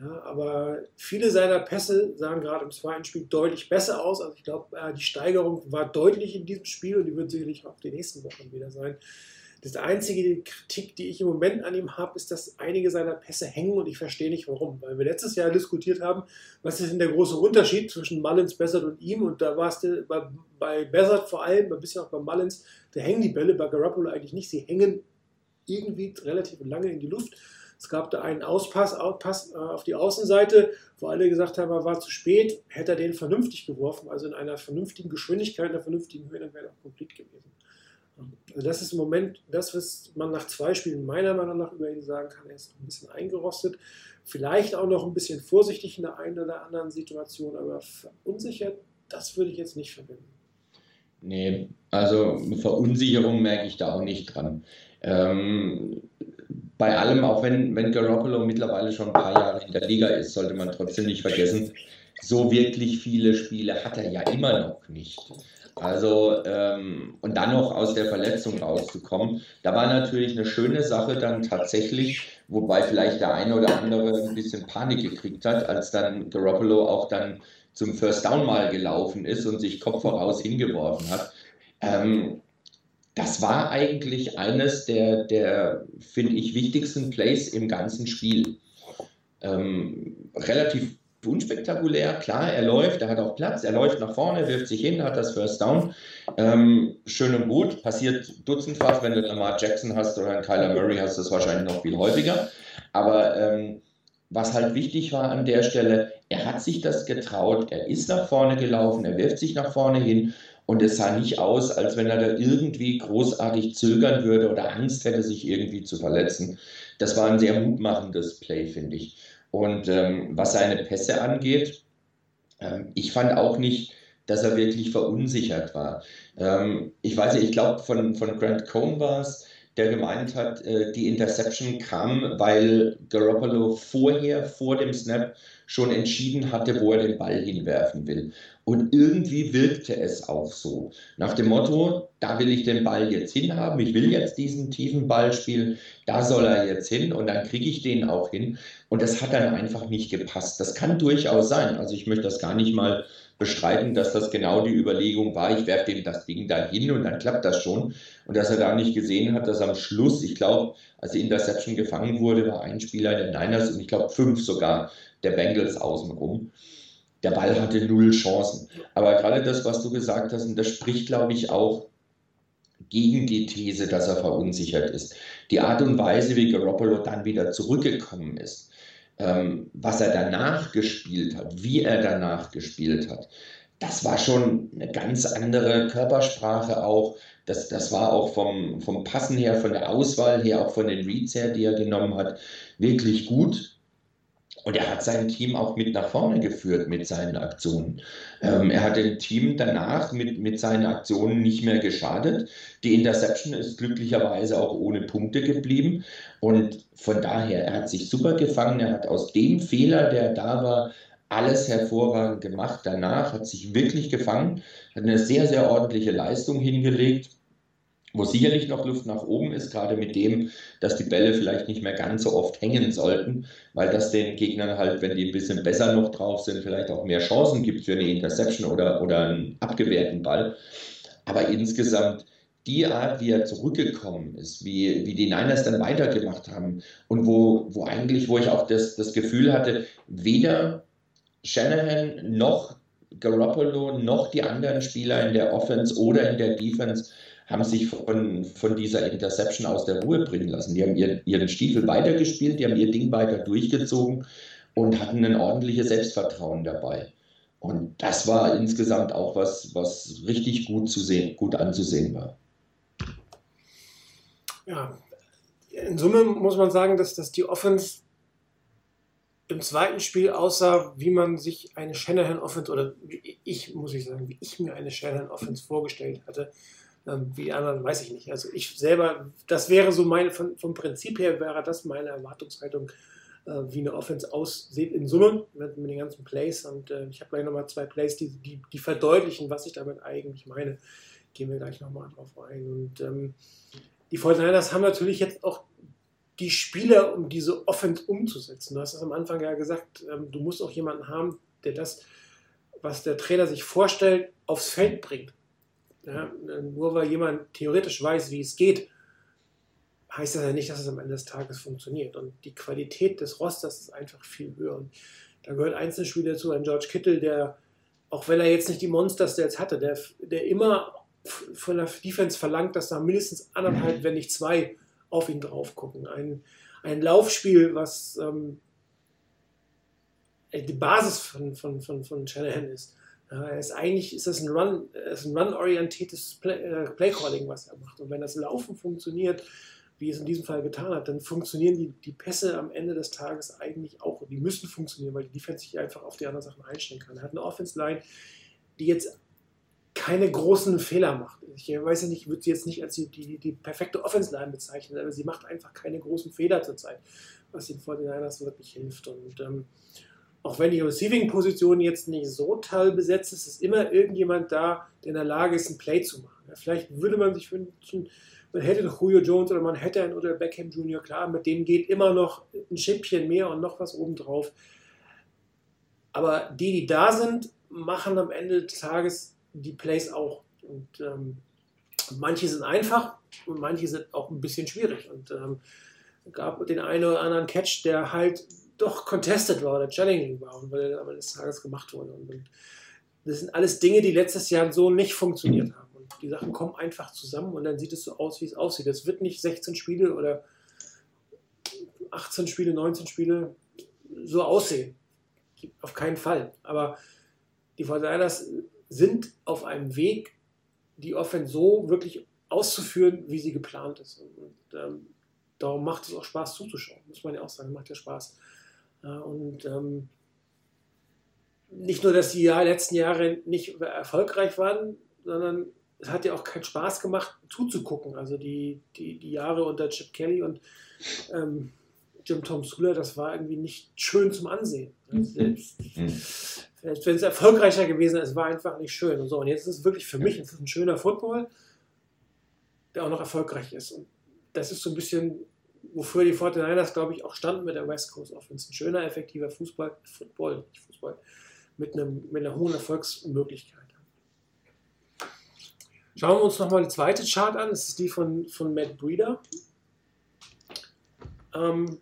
Ja, aber viele seiner Pässe sahen gerade im zweiten Spiel deutlich besser aus. Also ich glaube, äh, die Steigerung war deutlich in diesem Spiel und die wird sicherlich auch die nächsten Wochen wieder sein. Das einzige Kritik, die ich im Moment an ihm habe, ist, dass einige seiner Pässe hängen und ich verstehe nicht warum. Weil wir letztes Jahr diskutiert haben, was ist denn der große Unterschied zwischen Mullins, Bessert und ihm und da war es bei, bei Bessert vor allem, ein bisschen auch bei Mullins, da hängen die Bälle, bei Garoppolo eigentlich nicht. Sie hängen irgendwie relativ lange in die Luft. Es gab da einen Auspass, Outpass äh, auf die Außenseite, wo alle gesagt haben, er war zu spät. Hätte er den vernünftig geworfen, also in einer vernünftigen Geschwindigkeit, in einer vernünftigen Höhe, dann wäre er auch komplett gewesen. Also das ist im Moment das, was man nach zwei Spielen meiner Meinung nach über ihn sagen kann. Er ist ein bisschen eingerostet, vielleicht auch noch ein bisschen vorsichtig in der einen oder anderen Situation, aber verunsichert, das würde ich jetzt nicht verwenden. Nee, also Verunsicherung merke ich da auch nicht dran. Ähm, bei allem, auch wenn, wenn Garoppolo mittlerweile schon ein paar Jahre in der Liga ist, sollte man trotzdem nicht vergessen, so wirklich viele Spiele hat er ja immer noch nicht. Also, ähm, und dann noch aus der Verletzung rauszukommen, da war natürlich eine schöne Sache dann tatsächlich, wobei vielleicht der eine oder andere ein bisschen Panik gekriegt hat, als dann Garoppolo auch dann zum First Down mal gelaufen ist und sich Kopf voraus hingeworfen hat. Ähm, das war eigentlich eines der, der finde ich, wichtigsten Plays im ganzen Spiel. Ähm, relativ unspektakulär, klar, er läuft, er hat auch Platz, er läuft nach vorne, wirft sich hin, hat das First Down. Ähm, schön und gut, passiert dutzendfach, wenn du dann mal Jackson hast oder einen Kyler Murray hast, das wahrscheinlich noch viel häufiger. Aber ähm, was halt wichtig war an der Stelle, er hat sich das getraut, er ist nach vorne gelaufen, er wirft sich nach vorne hin und es sah nicht aus, als wenn er da irgendwie großartig zögern würde oder Angst hätte, sich irgendwie zu verletzen. Das war ein sehr mutmachendes Play, finde ich. Und ähm, was seine Pässe angeht, ähm, ich fand auch nicht, dass er wirklich verunsichert war. Ähm, ich weiß nicht, ich glaube, von, von Grant Cohn war es, der gemeint hat, äh, die Interception kam, weil Garoppolo vorher, vor dem Snap, schon entschieden hatte, wo er den Ball hinwerfen will. Und irgendwie wirkte es auch so. Nach dem Motto, da will ich den Ball jetzt hinhaben, ich will jetzt diesen tiefen Ball spielen, da soll er jetzt hin und dann kriege ich den auch hin. Und das hat dann einfach nicht gepasst. Das kann durchaus sein. Also ich möchte das gar nicht mal bestreiten, dass das genau die Überlegung war, ich werfe dem das Ding da hin und dann klappt das schon. Und dass er da nicht gesehen hat, dass am Schluss, ich glaube, als die Interception gefangen wurde, war ein Spieler der Niners und ich glaube fünf sogar der Bengals außenrum der Ball hatte null Chancen. Aber gerade das, was du gesagt hast, und das spricht, glaube ich, auch gegen die These, dass er verunsichert ist. Die Art und Weise, wie Garoppolo dann wieder zurückgekommen ist, ähm, was er danach gespielt hat, wie er danach gespielt hat, das war schon eine ganz andere Körpersprache auch. Das, das war auch vom, vom Passen her, von der Auswahl her, auch von den Reads her, die er genommen hat, wirklich gut. Und er hat sein Team auch mit nach vorne geführt mit seinen Aktionen. Ähm, er hat dem Team danach mit, mit seinen Aktionen nicht mehr geschadet. Die Interception ist glücklicherweise auch ohne Punkte geblieben. Und von daher, er hat sich super gefangen. Er hat aus dem Fehler, der da war, alles hervorragend gemacht. Danach hat sich wirklich gefangen, hat eine sehr, sehr ordentliche Leistung hingelegt. Wo sicherlich noch Luft nach oben ist, gerade mit dem, dass die Bälle vielleicht nicht mehr ganz so oft hängen sollten, weil das den Gegnern halt, wenn die ein bisschen besser noch drauf sind, vielleicht auch mehr Chancen gibt für eine Interception oder, oder einen abgewehrten Ball. Aber insgesamt die Art, wie er zurückgekommen ist, wie, wie die Niners dann weitergemacht haben und wo, wo eigentlich, wo ich auch das, das Gefühl hatte, weder Shanahan noch Garoppolo noch die anderen Spieler in der Offense oder in der Defense haben sich von, von dieser Interception aus der Ruhe bringen lassen. Die haben ihren, ihren Stiefel weitergespielt, die haben ihr Ding weiter durchgezogen und hatten ein ordentliches Selbstvertrauen dabei. Und das war insgesamt auch was, was richtig gut zu sehen, gut anzusehen war. Ja, in Summe muss man sagen, dass, dass die Offense im zweiten Spiel aussah, wie man sich eine Shanahan Offense oder ich, muss ich sagen, wie ich mir eine Shanahan Offense vorgestellt hatte. Ähm, wie die anderen, weiß ich nicht. Also ich selber, das wäre so meine, von, vom Prinzip her wäre das meine Erwartungshaltung, äh, wie eine Offense aussieht in Summe mit, mit den ganzen Plays. Und äh, ich habe gleich nochmal zwei Plays, die, die, die verdeutlichen, was ich damit eigentlich meine. Gehen wir gleich nochmal drauf ein. Und ähm, die 49ers haben natürlich jetzt auch die Spieler, um diese Offense umzusetzen. Du hast es am Anfang ja gesagt, ähm, du musst auch jemanden haben, der das, was der Trainer sich vorstellt, aufs Feld bringt. Ja, nur weil jemand theoretisch weiß, wie es geht, heißt das ja nicht, dass es am Ende des Tages funktioniert. Und die Qualität des Rosters ist einfach viel höher. Und da gehört Einzelspieler dazu, ein George Kittle, der, auch wenn er jetzt nicht die Monsters jetzt hatte, der, der immer von der Defense verlangt, dass da mindestens anderthalb, wenn nicht zwei auf ihn drauf gucken. Ein, ein Laufspiel, was ähm, die Basis von, von, von, von Shanahan ist. Ja, ist eigentlich ist das ein Run, ist ein Run-orientiertes Play, äh, Playcalling, was er macht. Und wenn das Laufen funktioniert, wie es in diesem Fall getan hat, dann funktionieren die, die Pässe am Ende des Tages eigentlich auch. Die müssen funktionieren, weil die Defense sich einfach auf die anderen Sachen einstellen kann. Er hat eine Offense-Line, die jetzt keine großen Fehler macht. Ich weiß ja nicht, ich würde sie jetzt nicht als die, die, die perfekte Offense-Line bezeichnen, aber sie macht einfach keine großen Fehler zurzeit, was den 49ers wirklich hilft. Und ähm, auch wenn die Receiving-Position jetzt nicht so toll besetzt ist, ist immer irgendjemand da, der in der Lage ist, ein Play zu machen. Vielleicht würde man sich wünschen, man hätte noch Julio Jones oder man hätte einen oder Beckham Jr., klar, mit dem geht immer noch ein Schippchen mehr und noch was obendrauf. Aber die, die da sind, machen am Ende des Tages die Plays auch. Und ähm, manche sind einfach und manche sind auch ein bisschen schwierig. Und ähm, gab den einen oder anderen Catch, der halt doch contested war oder challenging war und weil er am Ende des Tages gemacht wurde. Und, das sind alles Dinge, die letztes Jahr so nicht funktioniert haben. Und die Sachen kommen einfach zusammen und dann sieht es so aus, wie es aussieht. Es wird nicht 16 Spiele oder 18 Spiele, 19 Spiele so aussehen. Auf keinen Fall. Aber die Fortinanders sind auf einem Weg, die Offense so wirklich auszuführen, wie sie geplant ist. Und ähm, darum macht es auch Spaß zuzuschauen, muss man ja auch sagen, macht ja Spaß. Äh, und ähm, nicht nur, dass die letzten Jahre nicht erfolgreich waren, sondern es hat ja auch keinen Spaß gemacht, zuzugucken. Also die, die, die Jahre unter Chip Kelly und ähm, Jim Tom Sula, das war irgendwie nicht schön zum Ansehen. Also selbst, wenn es erfolgreicher gewesen ist, war einfach nicht schön. Und so, und jetzt ist es wirklich für mich ist ein schöner Football, der auch noch erfolgreich ist. Und das ist so ein bisschen, wofür die 49ers, glaube ich, auch standen mit der West Coast Offense. Ein schöner, effektiver Fußball, Football, nicht Fußball, mit, einem, mit einer hohen Erfolgsmöglichkeit. Schauen wir uns nochmal die zweite Chart an. Das ist die von, von Matt Breeder. Ähm,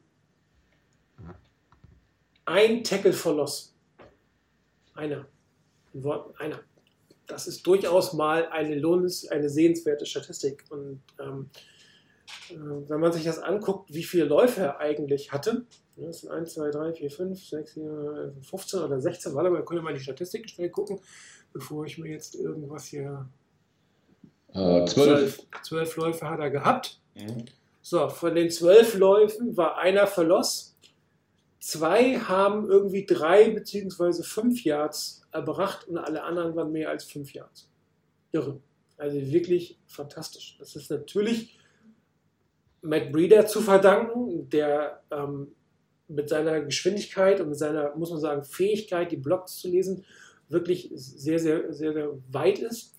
ein Tackle for Loss. Einer. Ein Wort, einer. Das ist durchaus mal eine lohnens, eine sehenswerte Statistik. Und ähm, äh, wenn man sich das anguckt, wie viele Läufe er eigentlich hatte, ne, das sind 1, 2, 3, 4, 5, 6, 7, 15 oder 16, warte mal, können wir mal die Statistiken schnell gucken, bevor ich mir jetzt irgendwas hier. Äh, zwölf. zwölf Läufe hat er gehabt. Mhm. So, von den zwölf Läufen war einer verlost. Zwei haben irgendwie drei beziehungsweise fünf Yards erbracht und alle anderen waren mehr als fünf Yards. Irre. Also wirklich fantastisch. Das ist natürlich Matt Breeder zu verdanken, der ähm, mit seiner Geschwindigkeit und mit seiner, muss man sagen, Fähigkeit, die Blocks zu lesen, wirklich sehr, sehr, sehr, sehr weit ist.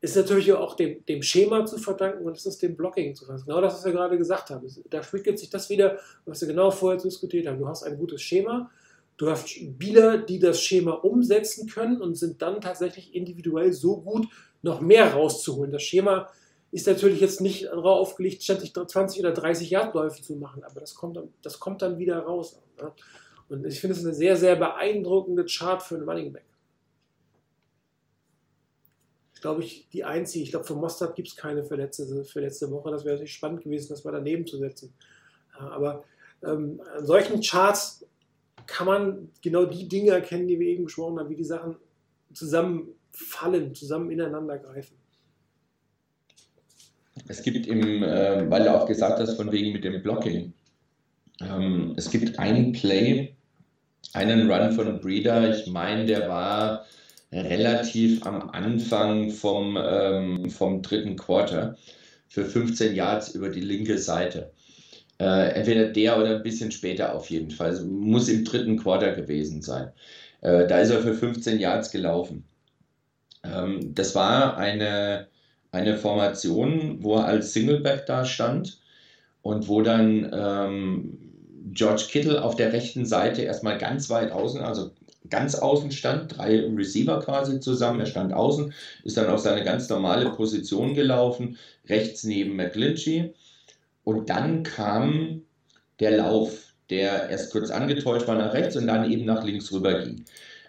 ist natürlich auch dem, dem Schema zu verdanken und es ist dem Blocking zu verdanken. Genau das, was wir gerade gesagt haben. Da spiegelt sich das wieder, was wir genau vorher diskutiert haben. Du hast ein gutes Schema, du hast Spieler, die das Schema umsetzen können und sind dann tatsächlich individuell so gut, noch mehr rauszuholen. Das Schema ist natürlich jetzt nicht darauf aufgelegt, ständig 20 oder 30 Yardläufe zu machen, aber das kommt, dann, das kommt dann wieder raus. Ne? Und ich finde es eine sehr, sehr beeindruckende Chart für einen Running Back. Ich glaube, ich die einzige, ich glaube, von Mostard gibt es keine für letzte, für letzte Woche. Das wäre natürlich spannend gewesen, das mal daneben zu setzen. Aber ähm, an solchen Charts kann man genau die Dinge erkennen, die wir eben besprochen haben, wie die Sachen zusammenfallen, zusammen ineinander greifen. Es gibt im, äh, weil du auch gesagt hast, von wegen mit dem Blocking. Ähm, es gibt einen Play, einen Run von Breeder, ich meine, der war relativ am Anfang vom, ähm, vom dritten Quarter für 15 Yards über die linke Seite. Äh, entweder der oder ein bisschen später auf jeden Fall. Also muss im dritten Quarter gewesen sein. Äh, da ist er für 15 Yards gelaufen. Ähm, das war eine, eine Formation, wo er als Singleback da stand und wo dann ähm, George Kittle auf der rechten Seite erstmal ganz weit außen, also ganz außen stand, drei Receiver quasi zusammen. Er stand außen, ist dann auf seine ganz normale Position gelaufen, rechts neben McGlinchey. Und dann kam der Lauf, der erst kurz angetäuscht war nach rechts und dann eben nach links rüber ging.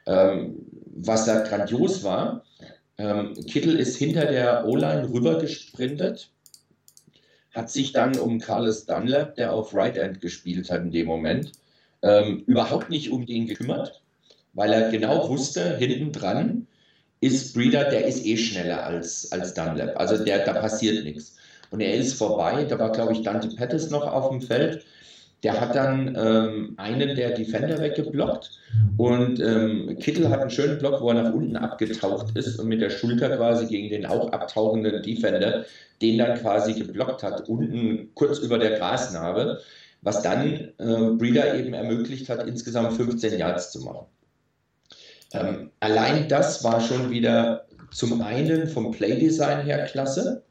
Ähm, was da grandios war, ähm, Kittel ist hinter der O-Line rüber gesprintet, hat sich dann um Carlos Dunlap, der auf Right End gespielt hat in dem Moment, ähm, überhaupt nicht um den gekümmert weil er genau wusste, hinten dran ist Breeder, der ist eh schneller als, als Dunlap. Also der, da passiert nichts. Und er ist vorbei, da war, glaube ich, Dante Pettis noch auf dem Feld. Der hat dann ähm, einen der Defender weggeblockt und ähm, Kittel hat einen schönen Block, wo er nach unten abgetaucht ist und mit der Schulter quasi gegen den auch abtauchenden Defender den dann quasi geblockt hat, unten kurz über der Grasnarbe, was dann äh, Breeder eben ermöglicht hat, insgesamt 15 Yards zu machen. Ähm, allein das war schon wieder zum einen vom Playdesign her klasse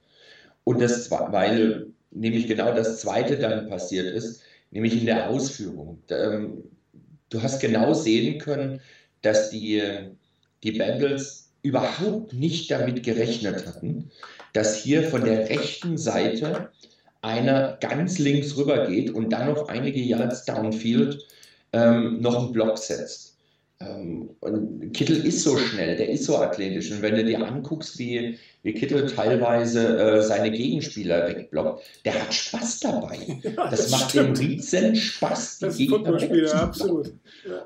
und das, weil nämlich genau das zweite dann passiert ist, nämlich in der Ausführung. Ähm, du hast genau sehen können, dass die, die Bengals überhaupt nicht damit gerechnet hatten, dass hier von der rechten Seite einer ganz links rüber geht und dann noch einige Yards downfield ähm, noch einen Block setzt. Ähm, und Kittel ist so schnell, der ist so athletisch. Und wenn du dir anguckst, wie, wie Kittel teilweise äh, seine Gegenspieler wegblockt, der hat Spaß dabei. Ja, das, macht stimmt. den riesen Spaß, die Das Gegner absolut.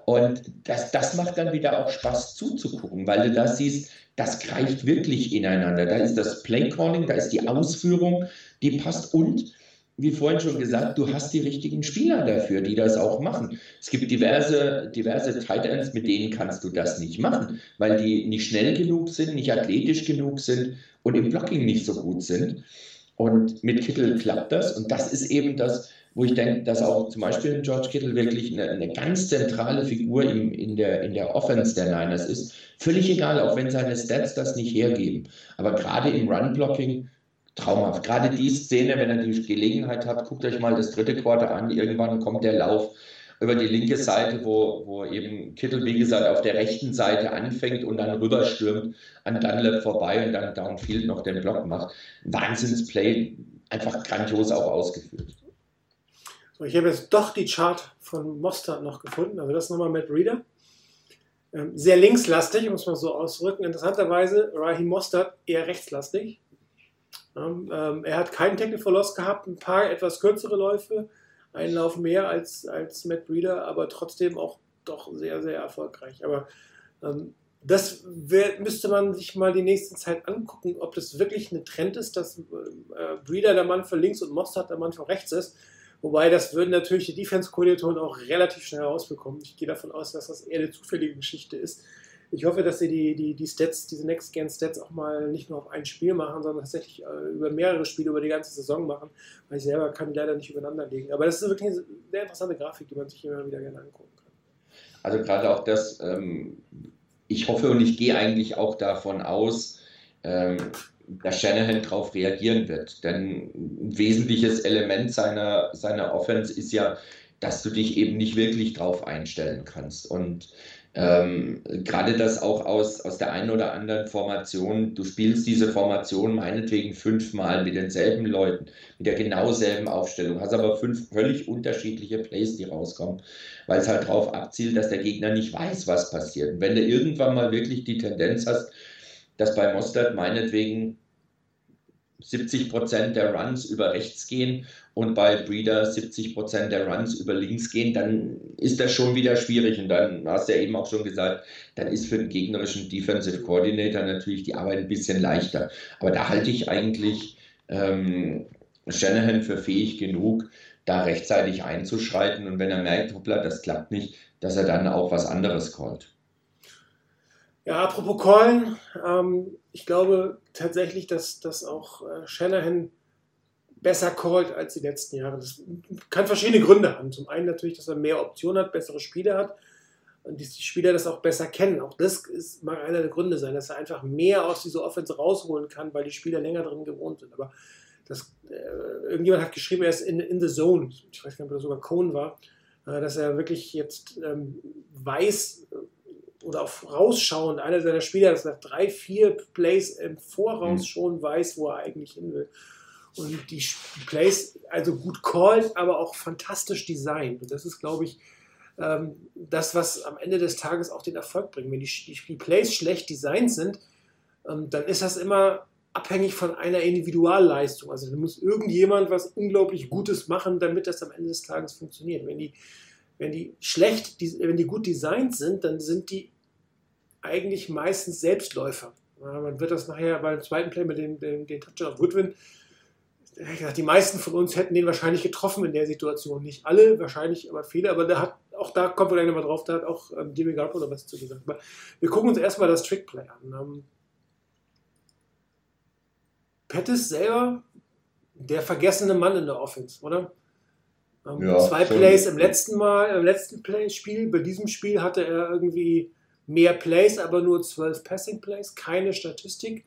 Und das, das macht dann wieder auch Spaß zuzugucken, weil du da siehst, das greift wirklich ineinander. Da ist das Playcalling, da ist die Ausführung, die passt und wie vorhin schon gesagt, du hast die richtigen Spieler dafür, die das auch machen. Es gibt diverse, diverse Tight Ends, mit denen kannst du das nicht machen, weil die nicht schnell genug sind, nicht athletisch genug sind und im Blocking nicht so gut sind. Und mit Kittel klappt das. Und das ist eben das, wo ich denke, dass auch zum Beispiel George Kittle wirklich eine, eine ganz zentrale Figur im, in, der, in der Offense der Niners ist. Völlig egal, auch wenn seine Stats das nicht hergeben. Aber gerade im Run-Blocking traumhaft. Gerade die Szene, wenn ihr die Gelegenheit habt, guckt euch mal das dritte Quarter an. Irgendwann kommt der Lauf über die linke Seite, wo, wo eben Kittel, wie gesagt, auf der rechten Seite anfängt und dann rüberstürmt an Dunlap vorbei und dann downfield noch den Block macht. Wahnsinnsplay, einfach grandios auch ausgeführt. So, ich habe jetzt doch die Chart von Mostert noch gefunden. Also das nochmal Matt Reader. Ähm, sehr linkslastig, muss man so ausdrücken. Interessanterweise Raheem Mostert eher rechtslastig. Ähm, ähm, er hat keinen Tackle for Loss gehabt, ein paar etwas kürzere Läufe, einen Lauf mehr als, als Matt Breeder, aber trotzdem auch doch sehr, sehr erfolgreich. Aber ähm, das wär, müsste man sich mal die nächste Zeit angucken, ob das wirklich ein Trend ist, dass äh, Breeder der Mann für links und Mostert der Mann für rechts ist. Wobei das würden natürlich die Defense-Koordinatoren auch relativ schnell rausbekommen. Ich gehe davon aus, dass das eher eine zufällige Geschichte ist. Ich hoffe, dass sie die, die, die Stats, diese Next-Gen-Stats auch mal nicht nur auf ein Spiel machen, sondern tatsächlich äh, über mehrere Spiele über die ganze Saison machen, weil ich selber kann die leider nicht übereinander legen. Aber das ist wirklich eine sehr interessante Grafik, die man sich immer wieder gerne angucken kann. Also gerade auch das, ähm, ich hoffe und ich gehe eigentlich auch davon aus, ähm, dass Shanahan darauf reagieren wird. Denn ein wesentliches Element seiner, seiner Offense ist ja, dass du dich eben nicht wirklich drauf einstellen kannst. Und ähm, gerade das auch aus, aus der einen oder anderen Formation, du spielst diese Formation meinetwegen fünfmal mit denselben Leuten, mit der genau selben Aufstellung, hast aber fünf völlig unterschiedliche Plays, die rauskommen, weil es halt darauf abzielt, dass der Gegner nicht weiß, was passiert. Und wenn du irgendwann mal wirklich die Tendenz hast, dass bei Mostert meinetwegen 70 Prozent der Runs über rechts gehen und bei Breeder 70 Prozent der Runs über links gehen, dann ist das schon wieder schwierig. Und dann hast du ja eben auch schon gesagt, dann ist für den gegnerischen Defensive Coordinator natürlich die Arbeit ein bisschen leichter. Aber da halte ich eigentlich ähm, Shanahan für fähig genug, da rechtzeitig einzuschreiten und wenn er merkt, hoppla, das klappt nicht, dass er dann auch was anderes callt. Ja, apropos Callen, ähm, ich glaube tatsächlich, dass, dass auch äh, Shanahan besser callt als die letzten Jahre. Das kann verschiedene Gründe haben. Zum einen natürlich, dass er mehr Optionen hat, bessere Spieler hat und die Spieler das auch besser kennen. Auch das ist, mag einer der Gründe sein, dass er einfach mehr aus dieser Offense rausholen kann, weil die Spieler länger drin gewohnt sind. Aber das, äh, irgendjemand hat geschrieben, er ist in, in the zone. Ich weiß gar nicht, ob das sogar Cohn war, äh, dass er wirklich jetzt ähm, weiß, oder auch rausschauend, einer seiner Spieler, das nach drei, vier Plays im Voraus Mhm. schon weiß, wo er eigentlich hin will. Und die Plays, also gut called, aber auch fantastisch designt. Und das ist, glaube ich, ähm, das, was am Ende des Tages auch den Erfolg bringt. Wenn die, die, die Plays schlecht designt sind, ähm, dann ist das immer abhängig von einer Individualleistung. Also da muss irgendjemand was unglaublich Gutes machen, damit das am Ende des Tages funktioniert. Wenn die, wenn die schlecht, wenn die gut designt sind, dann sind die eigentlich meistens Selbstläufer. Man wird das nachher beim zweiten Play mit dem, dem, dem Touchdown auf Goodwin. Die meisten von uns hätten den wahrscheinlich getroffen in der Situation. Nicht alle, wahrscheinlich, aber viele. Aber da hat, auch da kommt wir gleich nochmal drauf, da hat auch ähm, Jimmy Garoppolo was zu gesagt. Aber wir gucken uns erstmal das Trickplay an. Ähm, Pettis selber, der vergessene Mann in der Offense, oder? Ähm, Ja, zwei. Plays im letzten Mal, im letzten Play Spiel. Bei diesem Spiel hatte er irgendwie mehr Plays, aber nur zwölf Passing Plays, keine Statistik.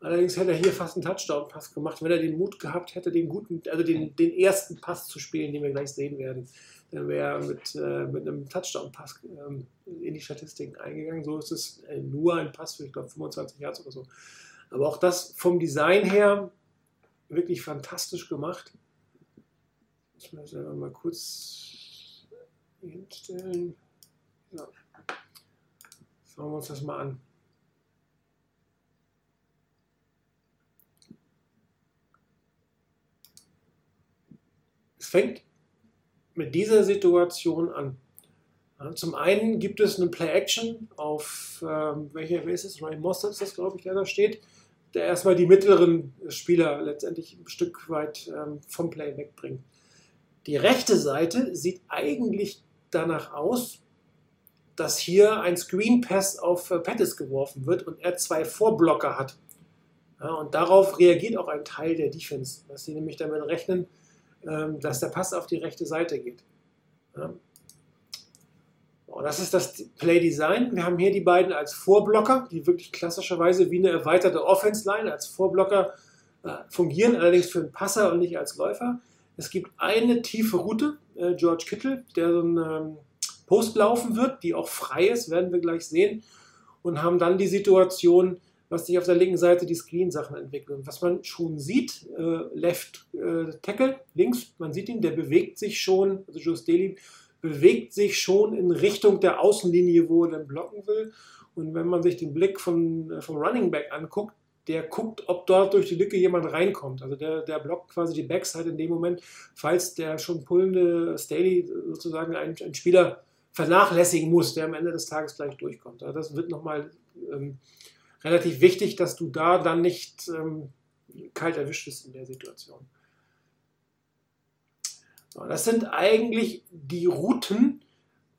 Allerdings hätte er hier fast einen Touchdown-Pass gemacht, wenn er den Mut gehabt hätte, den guten, also den, den ersten Pass zu spielen, den wir gleich sehen werden. Dann wäre er mit, äh, mit einem Touchdown-Pass ähm, in die Statistiken eingegangen. So ist es äh, nur ein Pass für, ich glaube, 25 Yards oder so. Aber auch das vom Design her wirklich fantastisch gemacht. Ich muss selber mal kurz hinstellen. Ja. Schauen wir uns das mal an. Es fängt mit dieser Situation an. Zum einen gibt es eine Play-Action auf, ähm, welcher wer ist es? Ryan Mossad ist das, glaube ich, der da steht, der erstmal die mittleren Spieler letztendlich ein Stück weit ähm, vom Play wegbringt. Die rechte Seite sieht eigentlich danach aus, dass hier ein Screen Pass auf äh, Pettis geworfen wird und er zwei Vorblocker hat. Ja, und darauf reagiert auch ein Teil der Defense, dass sie nämlich damit rechnen, ähm, dass der Pass auf die rechte Seite geht. Ja. Das ist das Play Design. Wir haben hier die beiden als Vorblocker, die wirklich klassischerweise wie eine erweiterte Offense Line als Vorblocker äh, fungieren, allerdings für einen Passer und nicht als Läufer. Es gibt eine tiefe Route, äh, George Kittle, der so einen ähm, Post laufen wird, die auch frei ist, werden wir gleich sehen. Und haben dann die Situation, was sich auf der linken Seite die Screen-Sachen entwickeln. Was man schon sieht, äh, Left äh, Tackle, links, man sieht ihn, der bewegt sich schon, also Joe Staley bewegt sich schon in Richtung der Außenlinie, wo er dann blocken will. Und wenn man sich den Blick von, äh, vom Running Back anguckt, der guckt, ob dort durch die Lücke jemand reinkommt. Also der, der blockt quasi die Backside in dem Moment, falls der schon pullende Staley sozusagen einen, einen Spieler vernachlässigen muss, der am Ende des Tages gleich durchkommt. Also das wird nochmal ähm, relativ wichtig, dass du da dann nicht ähm, kalt erwischt bist in der Situation. So, das sind eigentlich die Routen,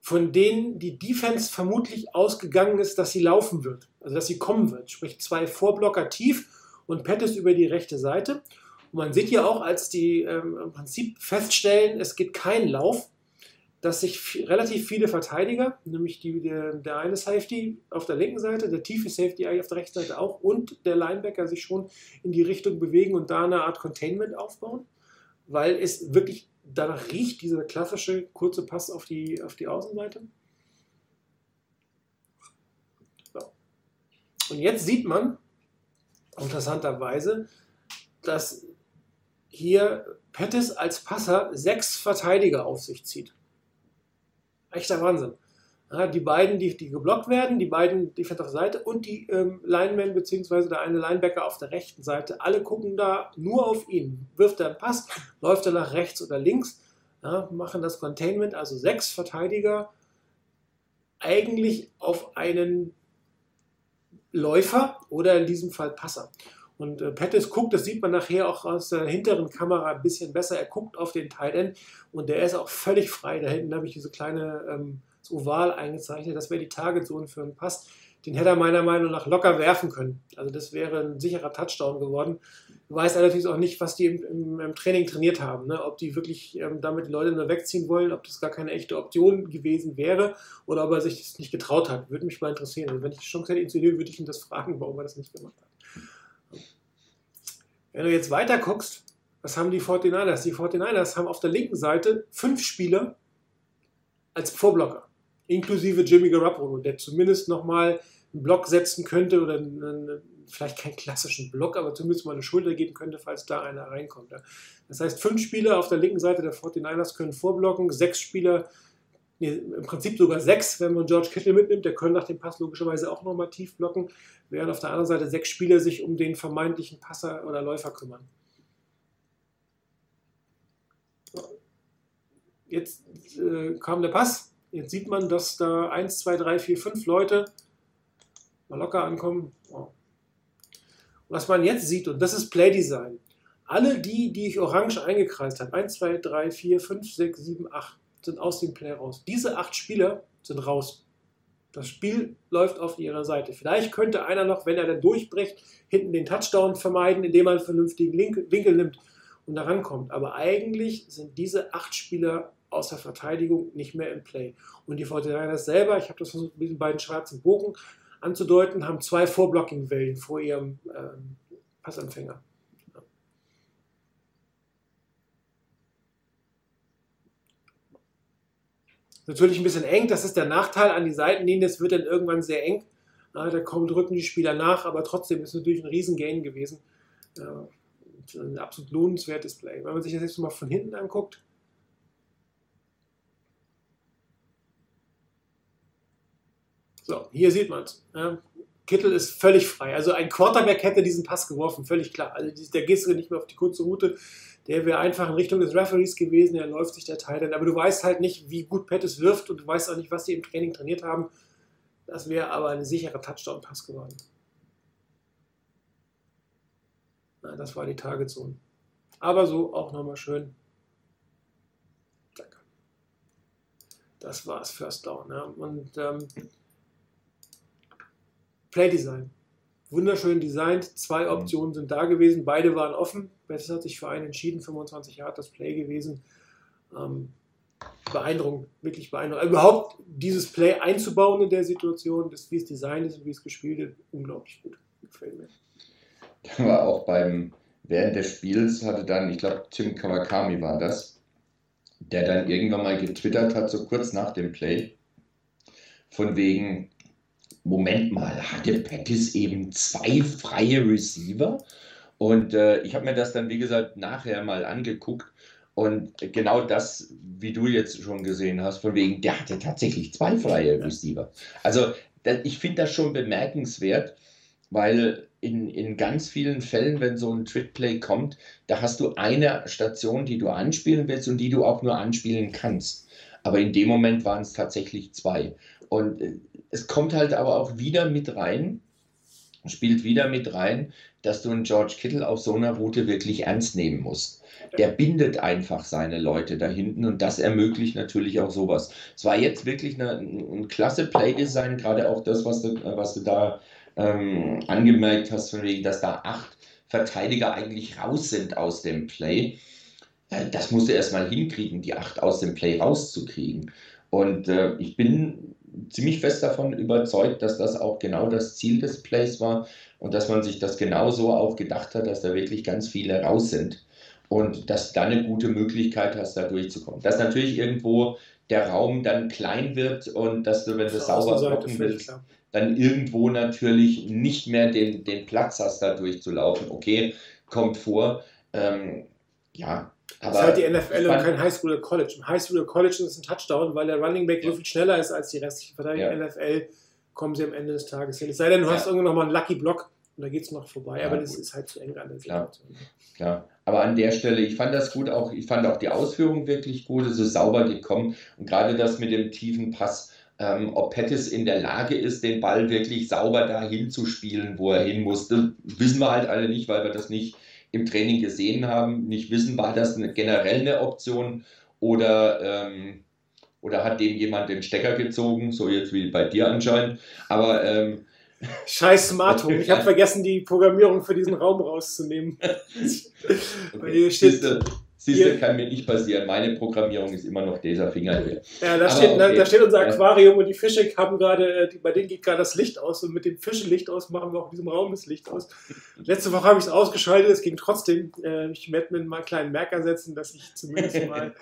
von denen die Defense vermutlich ausgegangen ist, dass sie laufen wird, also dass sie kommen wird. Sprich zwei Vorblocker tief und Pettis über die rechte Seite. Und man sieht ja auch, als die ähm, im Prinzip feststellen, es gibt keinen Lauf, dass sich relativ viele Verteidiger, nämlich die, der, der eine Safety auf der linken Seite, der tiefe Safety auf der rechten Seite auch und der Linebacker sich schon in die Richtung bewegen und da eine Art Containment aufbauen, weil es wirklich danach riecht, dieser klassische kurze Pass auf die, auf die Außenseite. So. Und jetzt sieht man interessanterweise, dass hier Pettis als Passer sechs Verteidiger auf sich zieht. Echter Wahnsinn. Ja, die beiden, die, die geblockt werden, die beiden Defender auf der Seite und die ähm, Linemen bzw. der eine Linebacker auf der rechten Seite, alle gucken da nur auf ihn. Wirft er einen Pass, läuft er nach rechts oder links, ja, machen das Containment, also sechs Verteidiger eigentlich auf einen Läufer oder in diesem Fall Passer. Und äh, Pettis guckt, das sieht man nachher auch aus der hinteren Kamera ein bisschen besser. Er guckt auf den Tight End und der ist auch völlig frei. Da hinten habe ich diese kleine ähm, das Oval eingezeichnet. Das wäre die Target Zone für einen Pass. Den hätte er meiner Meinung nach locker werfen können. Also das wäre ein sicherer Touchdown geworden. Du weißt allerdings auch nicht, was die im, im, im Training trainiert haben. Ne? Ob die wirklich ähm, damit Leute nur wegziehen wollen, ob das gar keine echte Option gewesen wäre oder ob er sich das nicht getraut hat. Würde mich mal interessieren. Also wenn ich die Chance hätte, ihn zu nehmen, würde ich ihn das fragen, warum er das nicht gemacht hat. Wenn du jetzt weiter guckst, was haben die 49ers? Die 49ers haben auf der linken Seite fünf Spieler als Vorblocker, inklusive Jimmy Garoppolo, der zumindest nochmal einen Block setzen könnte oder einen, vielleicht keinen klassischen Block, aber zumindest mal eine Schulter geben könnte, falls da einer reinkommt. Das heißt, fünf Spieler auf der linken Seite der 49ers können vorblocken, sechs Spieler, nee, im Prinzip sogar sechs, wenn man George Kittle mitnimmt, der können nach dem Pass logischerweise auch nochmal tief blocken, während auf der anderen Seite sechs Spieler sich um den vermeintlichen Passer oder Läufer kümmern. Jetzt äh, kam der Pass. Jetzt sieht man, dass da 1, 2, 3, 4, 5 Leute mal locker ankommen. Was man jetzt sieht, und das ist Playdesign. Alle die, die ich orange eingekreist habe, 1, 2, 3, 4, 5, 6, 7, 8, sind aus dem Play raus. Diese acht Spieler sind raus. Das Spiel läuft auf ihrer Seite. Vielleicht könnte einer noch, wenn er dann durchbricht, hinten den Touchdown vermeiden, indem er einen vernünftigen Winkel nimmt und da rankommt. Aber eigentlich sind diese acht Spieler aus der Verteidigung nicht mehr im Play. Und die 49ers selber, ich habe das versucht mit den beiden schwarzen Bogen anzudeuten, haben zwei Vorblocking-Wellen vor ihrem ähm, Passempfänger. Natürlich ein bisschen eng, das ist der Nachteil an die Seitenlinien, das wird dann irgendwann sehr eng. Ja, da kommen, drücken die Spieler nach, aber trotzdem ist es natürlich ein Riesengain gewesen. Ja, ein absolut lohnenswertes Play. Wenn man sich das jetzt mal von hinten anguckt, So, hier sieht man es. Ja. Kittel ist völlig frei. Also ein Quarterback hätte diesen Pass geworfen, völlig klar. Also der gehst du nicht mehr auf die kurze Route. Der wäre einfach in Richtung des Referees gewesen, der läuft sich der Teil dann. Aber du weißt halt nicht, wie gut Pettis wirft und du weißt auch nicht, was die im Training trainiert haben. Das wäre aber ein sicherer Touchdown-Pass geworden. Na, das war die Targetzone. Aber so auch nochmal schön. Zack. Das war's, First Down. Ja. Und ähm, Playdesign. Wunderschön designt. Zwei Optionen sind da gewesen. Beide waren offen. Bettis hat sich für einen entschieden. 25 Yard das Play gewesen. Ähm, beeindruckend, wirklich beeindruckend. Also überhaupt dieses Play einzubauen in der Situation, das, wie es designt ist und wie es gespielt wird, unglaublich gut. Gefällt mir. Da war auch beim, während des Spiels hatte dann, ich glaube, Tim Kawakami war das, der dann irgendwann mal getwittert hat, so kurz nach dem Play, von wegen, Moment mal, hatte Pettis eben zwei freie Receiver? Und äh, ich habe mir das dann, wie gesagt, nachher mal angeguckt. Und genau das, wie du jetzt schon gesehen hast, von wegen, der hatte tatsächlich zwei freie Receiver. Also das, ich finde das schon bemerkenswert, weil in, in ganz vielen Fällen, wenn so ein Trick-Play kommt, da hast du eine Station, die du anspielen willst und die du auch nur anspielen kannst. Aber in dem Moment waren es tatsächlich zwei. Und äh, es kommt halt aber auch wieder mit rein, spielt wieder mit rein, dass du einen George Kittle auf so einer Route wirklich ernst nehmen musst. Der bindet einfach seine Leute da hinten und das ermöglicht natürlich auch sowas. Es war jetzt wirklich eine, ein klasse Playdesign, gerade auch das, was du, was du da ähm, angemerkt hast, von wegen, dass da acht Verteidiger eigentlich raus sind aus dem Play. äh, das musst du erstmal hinkriegen, die acht aus dem Play rauszukriegen. Und äh, ich bin ziemlich fest davon überzeugt, dass das auch genau das Ziel des Plays war und dass man sich das genau so auch gedacht hat, dass da wirklich ganz viele raus sind und dass da eine gute Möglichkeit hast, da durchzukommen. Dass natürlich irgendwo der Raum dann klein wird und dass du, wenn du sauber blocken willst, klar. dann irgendwo natürlich nicht mehr den, den Platz hast, da durchzulaufen. Okay, kommt vor. Ähm, ja, Das aber ist halt die NFL und kein Highschool oder College. Im Highschool oder College ist es ein Touchdown, weil der Running Back so Ja. viel schneller ist als die restlichen Verteidiger. Ja. NFL kommen sie am Ende des Tages hin. Es sei denn, du Ja. hast irgendwo nochmal einen Lucky Block und da geht es noch vorbei. Ja, aber das gut. ist halt zu eng an der Klar. Situation. Klar, aber an der Stelle, ich fand das gut, auch ich fand auch die Ausführung wirklich gut, es ist sauber gekommen und gerade das mit dem tiefen Pass, ähm, ob Pettis in der Lage ist, den Ball wirklich sauber dahin zu spielen, wo er hin musste, wissen wir halt alle nicht, weil wir das nicht im Training gesehen haben, nicht wissen, war das eine, generell eine Option oder, ähm, oder hat dem jemand den Stecker gezogen, so jetzt wie bei dir anscheinend, aber ähm, Scheiß Smart Home. Ich habe vergessen, die Programmierung für diesen Raum rauszunehmen. Weil hier steht, Hier- kann mir nicht passieren. Meine Programmierung ist immer noch dieser Finger hier. ja, da, steht, okay. da steht unser Ja. Aquarium und die Fische haben gerade, äh, bei denen geht gerade das Licht aus und mit dem Fischelicht aus machen wir auch in diesem Raum das Licht aus. Letzte Woche habe ich es ausgeschaltet, es ging trotzdem. Äh, ich werde mir mal einen kleinen Merker setzen, dass ich zumindest mal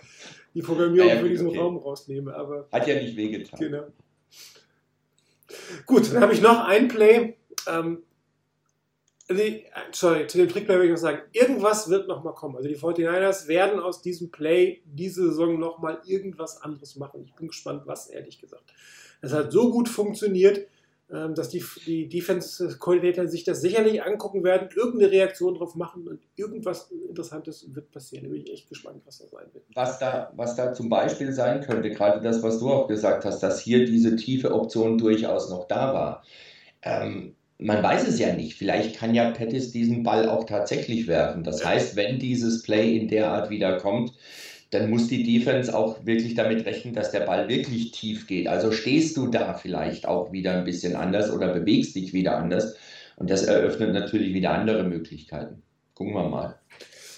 die Programmierung Ah ja, für diesen okay. Raum rausnehme. Aber Hat ja nicht wehgetan. Genau. Gut, dann habe ich noch ein Play. Ähm, die, sorry, zu dem Trickplay will ich noch sagen, irgendwas wird nochmal kommen. Also die 49ers werden aus diesem Play diese Saison nochmal irgendwas anderes machen. Ich bin gespannt, was, ehrlich gesagt. Es hat so gut funktioniert, ähm, dass die, die Defense-Koordinator sich das sicherlich angucken werden, irgendeine Reaktion drauf machen und irgendwas Interessantes wird passieren. Da bin ich echt gespannt, was das sein wird. Was da, was da zum Beispiel sein könnte, gerade das, was du auch gesagt hast, dass hier diese tiefe Option durchaus noch da war. Ähm, man weiß es ja nicht. Vielleicht kann ja Pettis diesen Ball auch tatsächlich werfen. Das heißt, wenn dieses Play in der Art wieder kommt, dann muss die Defense auch wirklich damit rechnen, dass der Ball wirklich tief geht. Also stehst du da vielleicht auch wieder ein bisschen anders oder bewegst dich wieder anders. Und das eröffnet natürlich wieder andere Möglichkeiten. Gucken wir mal.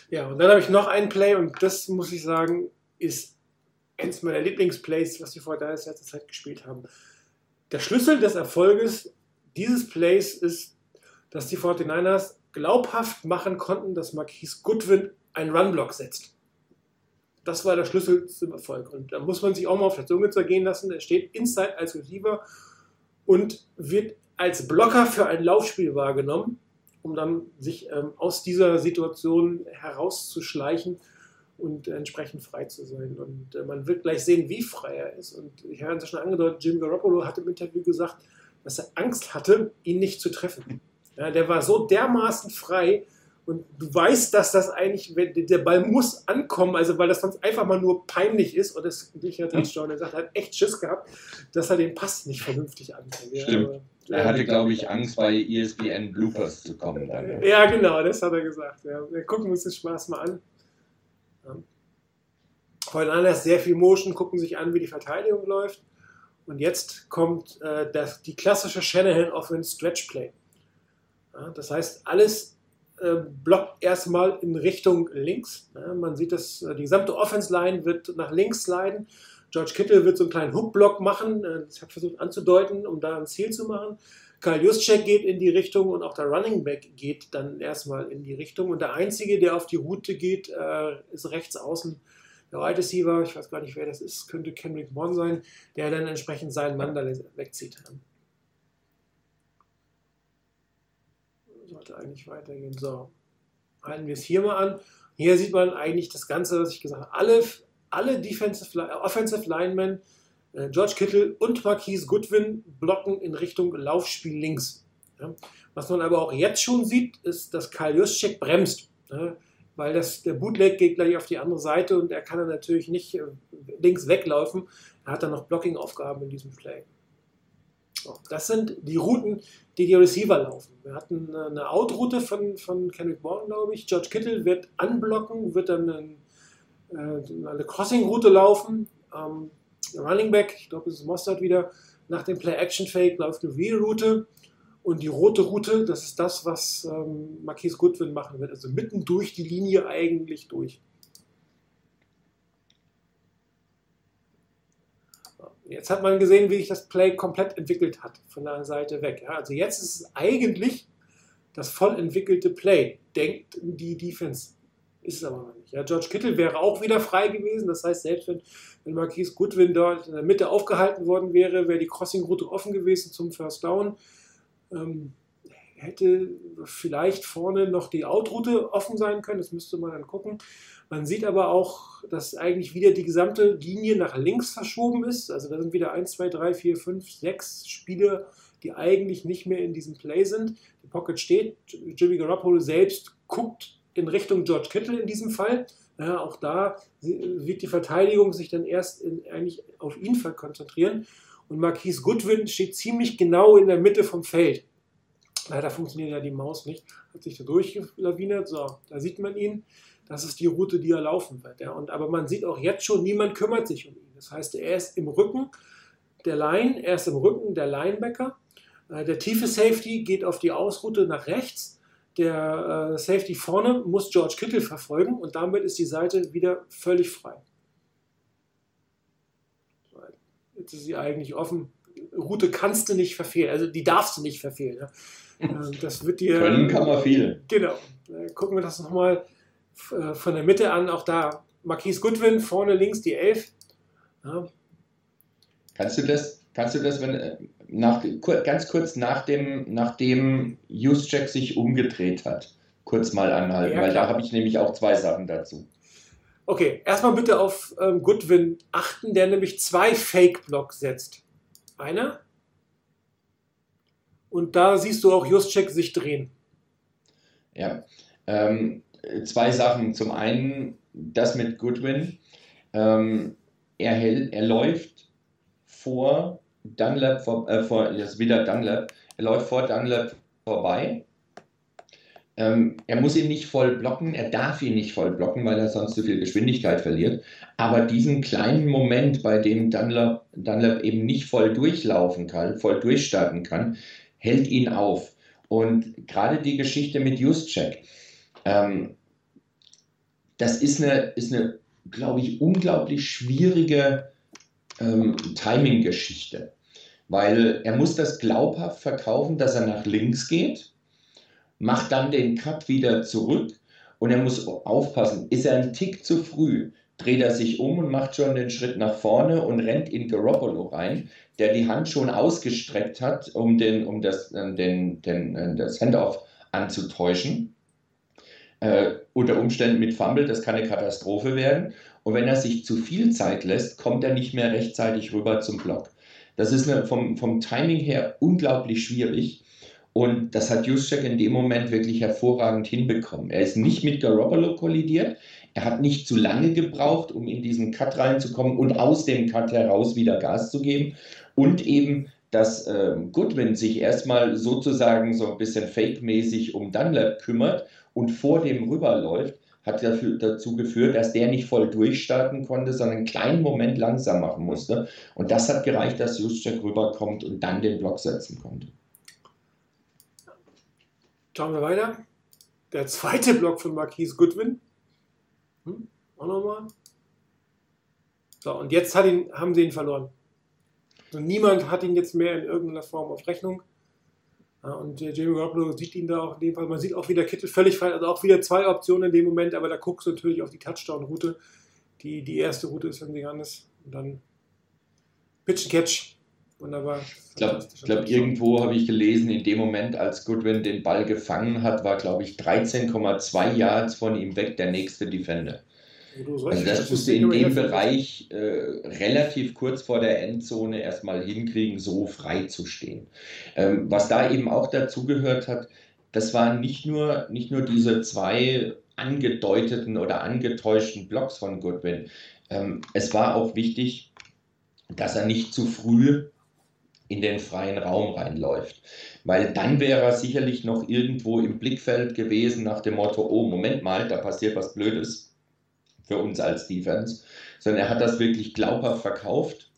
Ja, und dann habe ich noch einen Play und das muss ich sagen, ist eins meiner Lieblingsplays, was die Fortinanders letzte Zeit gespielt haben. Der Schlüssel des Erfolges dieses Plays ist, dass die 49ers glaubhaft machen konnten, dass Marquise Goodwin einen Runblock setzt. Das war der Schlüssel zum Erfolg. Und da muss man sich auch mal auf der Zunge zergehen lassen. Er steht inside als Receiver und wird als Blocker für ein Laufspiel wahrgenommen, um dann sich ähm, aus dieser Situation herauszuschleichen und entsprechend frei zu sein. Und äh, man wird gleich sehen, wie frei er ist. Und ich habe es ja schon angedeutet, Jim Garoppolo hat im Interview gesagt, dass er Angst hatte, ihn nicht zu treffen. Ja, der war so dermaßen frei und du weißt, dass das eigentlich, der Ball muss ankommen, also weil das sonst einfach mal nur peinlich ist und es nicht ein Touchdown. Er sagt, er hat echt Schiss gehabt, dass er den Pass nicht vernünftig. Ja, Stimmt. aber- Er hatte, glaube ich, Angst, bei ESPN Bloopers zu kommen. Dann. Ja, genau, das hat er gesagt. Ja. Wir gucken uns den Spaß mal an. Ja. Voneinander sehr viel Motion, gucken sich an, wie die Verteidigung läuft. Und jetzt kommt äh, das, die klassische Shanahan Offense Stretch Play. Ja, das heißt, alles äh, blockt erstmal in Richtung links. Ja, man sieht, dass äh, die gesamte Offense Line wird nach links sliden. George Kittle wird so einen kleinen Hook-Block machen. Äh, das hat versucht anzudeuten, um da ein Ziel zu machen. Karl Juszczyk geht in die Richtung und auch der Running Back geht dann erstmal in die Richtung. Und der Einzige, der auf die Route geht, äh, ist rechts außen der Wide Receiver. Ich weiß gar nicht, wer das ist. Könnte Kendrick Bourne sein, der dann entsprechend seinen Mann da wegzieht. Sollte eigentlich weitergehen. So, halten wir es hier mal an. Hier sieht man eigentlich das Ganze, was ich gesagt habe. Alle, alle Defensive, Li- Offensive Linemen äh, George Kittle und Marquise Goodwin blocken in Richtung Laufspiel links. Was man aber auch jetzt schon sieht, ist, dass Karl Juszczyk bremst. Weil das, der Bootleg geht gleich auf die andere Seite und er kann dann natürlich nicht äh, links weglaufen. Er hat dann noch Blocking-Aufgaben in diesem Play. So, das sind die Routen, die die Receiver laufen. Wir hatten äh, eine Out-Route von, von Kendrick Bourne, glaube ich. George Kittle wird anblocken, wird dann ein, äh, eine Crossing-Route laufen. Ähm, Running Back, ich glaube, es ist Mostert wieder, nach dem Play-Action-Fake läuft eine Wheel-Route und die rote Route, das ist das, was ähm, Marquise Goodwin machen wird. Also mitten durch die Linie eigentlich durch. Jetzt hat man gesehen, wie sich das Play komplett entwickelt hat, von der Seite weg. Ja, also jetzt ist es eigentlich das voll entwickelte Play, denkt die Defense. Ist es aber noch nicht. Ja, George Kittle wäre auch wieder frei gewesen. Das heißt, selbst wenn, wenn Marquise Goodwin dort in der Mitte aufgehalten worden wäre, wäre die Crossing-Route offen gewesen zum First Down. Ähm, hätte vielleicht vorne noch die Out-Route offen sein können. Das müsste man dann gucken. Man sieht aber auch, dass eigentlich wieder die gesamte Linie nach links verschoben ist. Also da sind wieder 1, 2, 3, 4, 5, 6 Spieler, die eigentlich nicht mehr in diesem Play sind. Die Pocket steht. Jimmy Garoppolo selbst guckt in Richtung George Kittle in diesem Fall. Ja, auch da wird die Verteidigung sich dann erst in, eigentlich auf ihn konzentrieren. Und Marquise Goodwin steht ziemlich genau in der Mitte vom Feld. Leider funktioniert ja die Maus nicht. Hat sich da durchgelawinert. So, da sieht man ihn. Das ist die Route, die er laufen wird. Ja. Und, aber man sieht auch jetzt schon, niemand kümmert sich um ihn. Das heißt, er ist im Rücken der Line, er ist im Rücken der Linebacker. Äh, der tiefe Safety geht auf die Ausroute nach rechts. Der äh, Safety vorne muss George Kittle verfolgen und damit ist die Seite wieder völlig frei. Jetzt ist sie eigentlich offen. Route kannst du nicht verfehlen, also die darfst du nicht verfehlen. Ja. Äh, das wird dir. Können kann man viel. Genau. Äh, gucken wir das nochmal äh, von der Mitte an. Auch da Marquise Goodwin, vorne links die 11. Ja. Kannst du das, kannst du das, wenn nach, ganz kurz nach dem, nachdem Juszczyk sich umgedreht hat, kurz mal anhalten, Ja, weil da habe ich nämlich auch zwei Sachen dazu. Okay, erstmal bitte auf ähm, Goodwin achten, der nämlich zwei Fake-Blocks setzt. Einer. Und da siehst du auch Juszczyk sich drehen. Ja, ähm, zwei Sachen. Zum einen das mit Goodwin. Ähm, er, hält, er läuft vor Dunlap, vor, äh, vor, jetzt wieder Dunlap, er läuft vor Dunlap vorbei. Ähm, er muss ihn nicht voll blocken, er darf ihn nicht voll blocken, weil er sonst zu viel Geschwindigkeit verliert. Aber diesen kleinen Moment, bei dem Dunlap, Dunlap eben nicht voll durchlaufen kann, voll durchstarten kann, hält ihn auf. Und gerade die Geschichte mit Juszczyk, ähm, das ist eine, ist eine glaube ich, unglaublich schwierige ähm, Timing-Geschichte. Weil er muss das glaubhaft verkaufen, dass er nach links geht, macht dann den Cut wieder zurück und er muss aufpassen, ist er ein Tick zu früh, dreht er sich um und macht schon den Schritt nach vorne und rennt in Garoppolo rein, der die Hand schon ausgestreckt hat, um, den, um das, äh, den, den, äh, das Handoff anzutäuschen. Äh, unter Umständen mit Fumble, das kann eine Katastrophe werden. Und wenn er sich zu viel Zeit lässt, kommt er nicht mehr rechtzeitig rüber zum Block. Das ist eine, vom, vom Timing her unglaublich schwierig. Und das hat Juszczyk in dem Moment wirklich hervorragend hinbekommen. Er ist nicht mit Garoppolo kollidiert. Er hat nicht zu lange gebraucht, um in diesen Cut reinzukommen und aus dem Cut heraus wieder Gas zu geben. Und eben, dass ähm, Goodwin sich erstmal sozusagen so ein bisschen fake-mäßig um Dunlap kümmert und vor dem rüberläuft, hat dafür, dazu geführt, dass der nicht voll durchstarten konnte, sondern einen kleinen Moment langsam machen musste. Und das hat gereicht, dass Juszczyk rüberkommt und dann den Block setzen konnte. Schauen wir weiter. Der zweite Block von Marquise Goodwin. Hm, auch nochmal. So, und jetzt ihn, haben sie ihn verloren. Also niemand hat ihn jetzt mehr in irgendeiner Form auf Rechnung. Ja, und äh, Jamie Garoppolo sieht ihn da auch in dem Fall. Man sieht auch wieder Kittel völlig frei. Also auch wieder zwei Optionen in dem Moment, aber da guckst du natürlich auf die Touchdown-Route. Die, die erste Route ist, wenn sie an ist. Und dann Pitch and Catch. Wunderbar. Ich glaube, glaub, irgendwo habe ich gelesen, in dem Moment, als Goodwin den Ball gefangen hat, war, glaube ich, 13,2 Yards von ihm weg der nächste Defender. Also das musst du in dem Bereich äh, relativ kurz vor der Endzone erstmal hinkriegen, so frei zu stehen. Ähm, was da eben auch dazugehört hat, das waren nicht nur, nicht nur diese zwei angedeuteten oder angetäuschten Blocks von Goodwin. Ähm, es war auch wichtig, dass er nicht zu früh in den freien Raum reinläuft. Weil dann wäre er sicherlich noch irgendwo im Blickfeld gewesen nach dem Motto, oh, Moment mal, da passiert was Blödes für uns als Defense, sondern er hat das wirklich glaubhaft verkauft